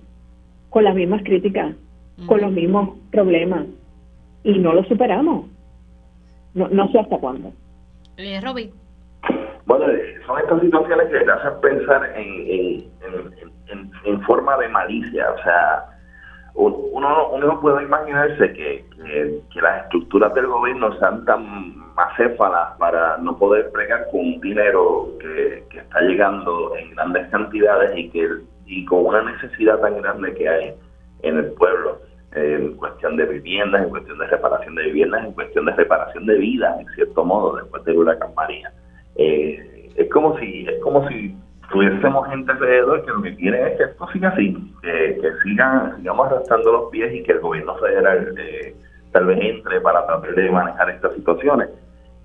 con las mismas críticas, con los mismos problemas y no lo superamos. No, no sé hasta cuándo. Eh, Robin. Bueno, son estas situaciones que te hacen pensar en, en, en, forma de malicia. O sea, uno, uno puede imaginarse que, que, las estructuras del gobierno sean tan acéfalas para no poder pregar con dinero que, está llegando en grandes cantidades y que y con una necesidad tan grande que hay en el pueblo en cuestión de viviendas, en cuestión de reparación de viviendas, en cuestión de reparación de vida, en cierto modo, después del huracán María. Eh, es como si es como si tuviésemos gente alrededor que lo que quiere es que esto siga así, que, sigan, sigamos arrastrando los pies y que el gobierno federal eh, tal vez entre para tratar de manejar estas situaciones.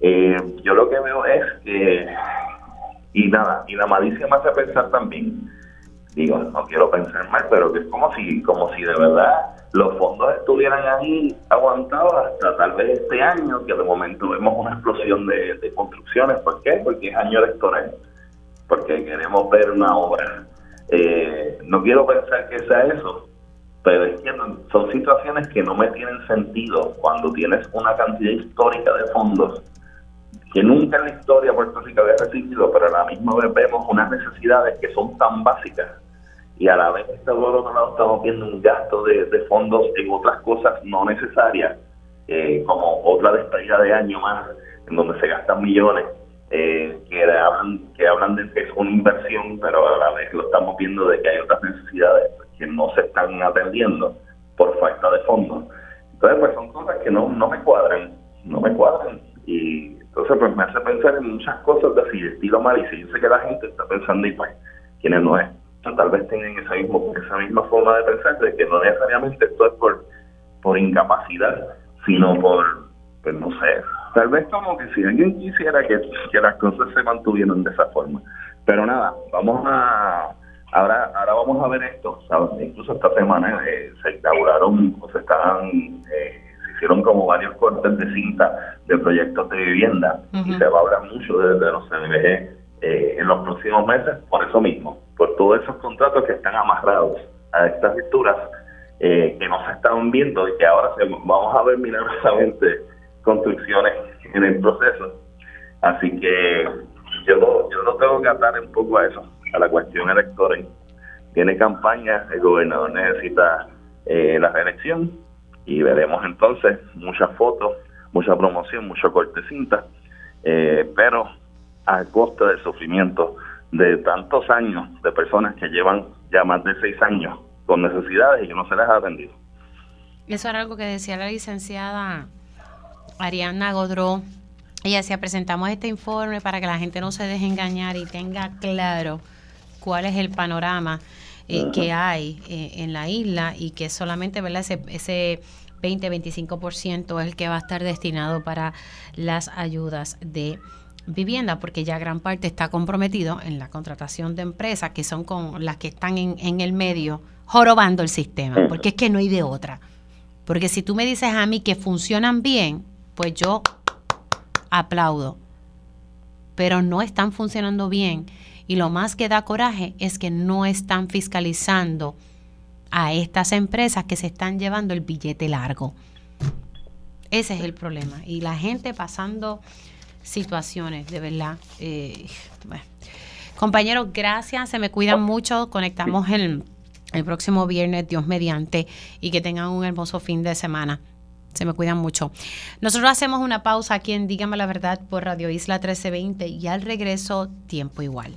Eh, yo lo que veo es que, y nada, y la malicia me hace pensar también, digo, no quiero pensar mal, pero que es como si, como si de verdad los fondos estuvieran ahí aguantados hasta tal vez este año, que de momento vemos una explosión de, de construcciones. ¿Por qué? Porque es año electoral porque queremos ver una obra. Eh, no quiero pensar que sea eso, pero es que son situaciones que no me tienen sentido cuando tienes una cantidad histórica de fondos que nunca en la historia Puerto Rico había recibido, pero a la misma vez vemos unas necesidades que son tan básicas y a la vez por otro lado estamos viendo un gasto de, fondos en otras cosas no necesarias, eh, como otra despedida de año más, en donde se gastan millones eh, que hablan que hablan de que es una inversión, pero a la vez lo estamos viendo de que hay otras necesidades que no se están atendiendo por falta de fondos. Entonces, pues son cosas que no, no me cuadran, no me cuadran. Y entonces, pues me hace pensar en muchas cosas de así, estilo malicia. Yo sé que la gente está pensando, y pues, quienes no es, tal vez tengan esa, mismo, esa misma forma de pensar, de que no necesariamente esto es por, por incapacidad, sino por, pues no sé, Tal vez como que si alguien quisiera que, las cosas se mantuvieran de esa forma. Pero nada, vamos a... Ahora, ahora vamos a ver esto. Incluso esta semana eh, se inauguraron o se estaban... Eh, se hicieron como varios cortes de cinta de proyectos de vivienda y se va a hablar mucho de, los CNBG eh, en los próximos meses por eso mismo, por todos esos contratos que están amarrados a estas lecturas que no se estaban viendo y que ahora se, vamos a ver milagrosamente construcciones en el proceso. Así que yo lo, yo lo tengo que atar un poco a eso, a la cuestión electoral. Tiene campaña, el gobernador necesita eh, la reelección y veremos entonces muchas fotos, mucha promoción, mucho corte cinta, eh, pero a costa del sufrimiento de tantos años de personas que llevan ya más de seis años con necesidades y que no se les ha atendido. Eso era algo que decía la licenciada Ariana Godró. Ella decía, presentamos este informe para que la gente no se deje engañar y tenga claro cuál es el panorama eh, que hay eh, en la isla y que solamente ¿verdad? ese, ese 20-25% es el que va a estar destinado para las ayudas de vivienda, porque ya gran parte está comprometido en la contratación de empresas que son con las que están en, en el medio jorobando el sistema, porque es que no hay de otra. Porque si tú me dices a mí que funcionan bien, pues yo aplaudo. Pero no están funcionando bien. Y lo más que da coraje es que no están fiscalizando a estas empresas que se están llevando el billete largo. Ese es el problema. Y la gente pasando situaciones, de verdad. Eh, Compañeros, gracias. Se me cuidan mucho. Conectamos el, el próximo viernes, Dios mediante, y que tengan un hermoso fin de semana. Se me cuidan mucho. Nosotros hacemos una pausa aquí en Dígame la Verdad por Radio Isla 1320 y al regreso, tiempo igual.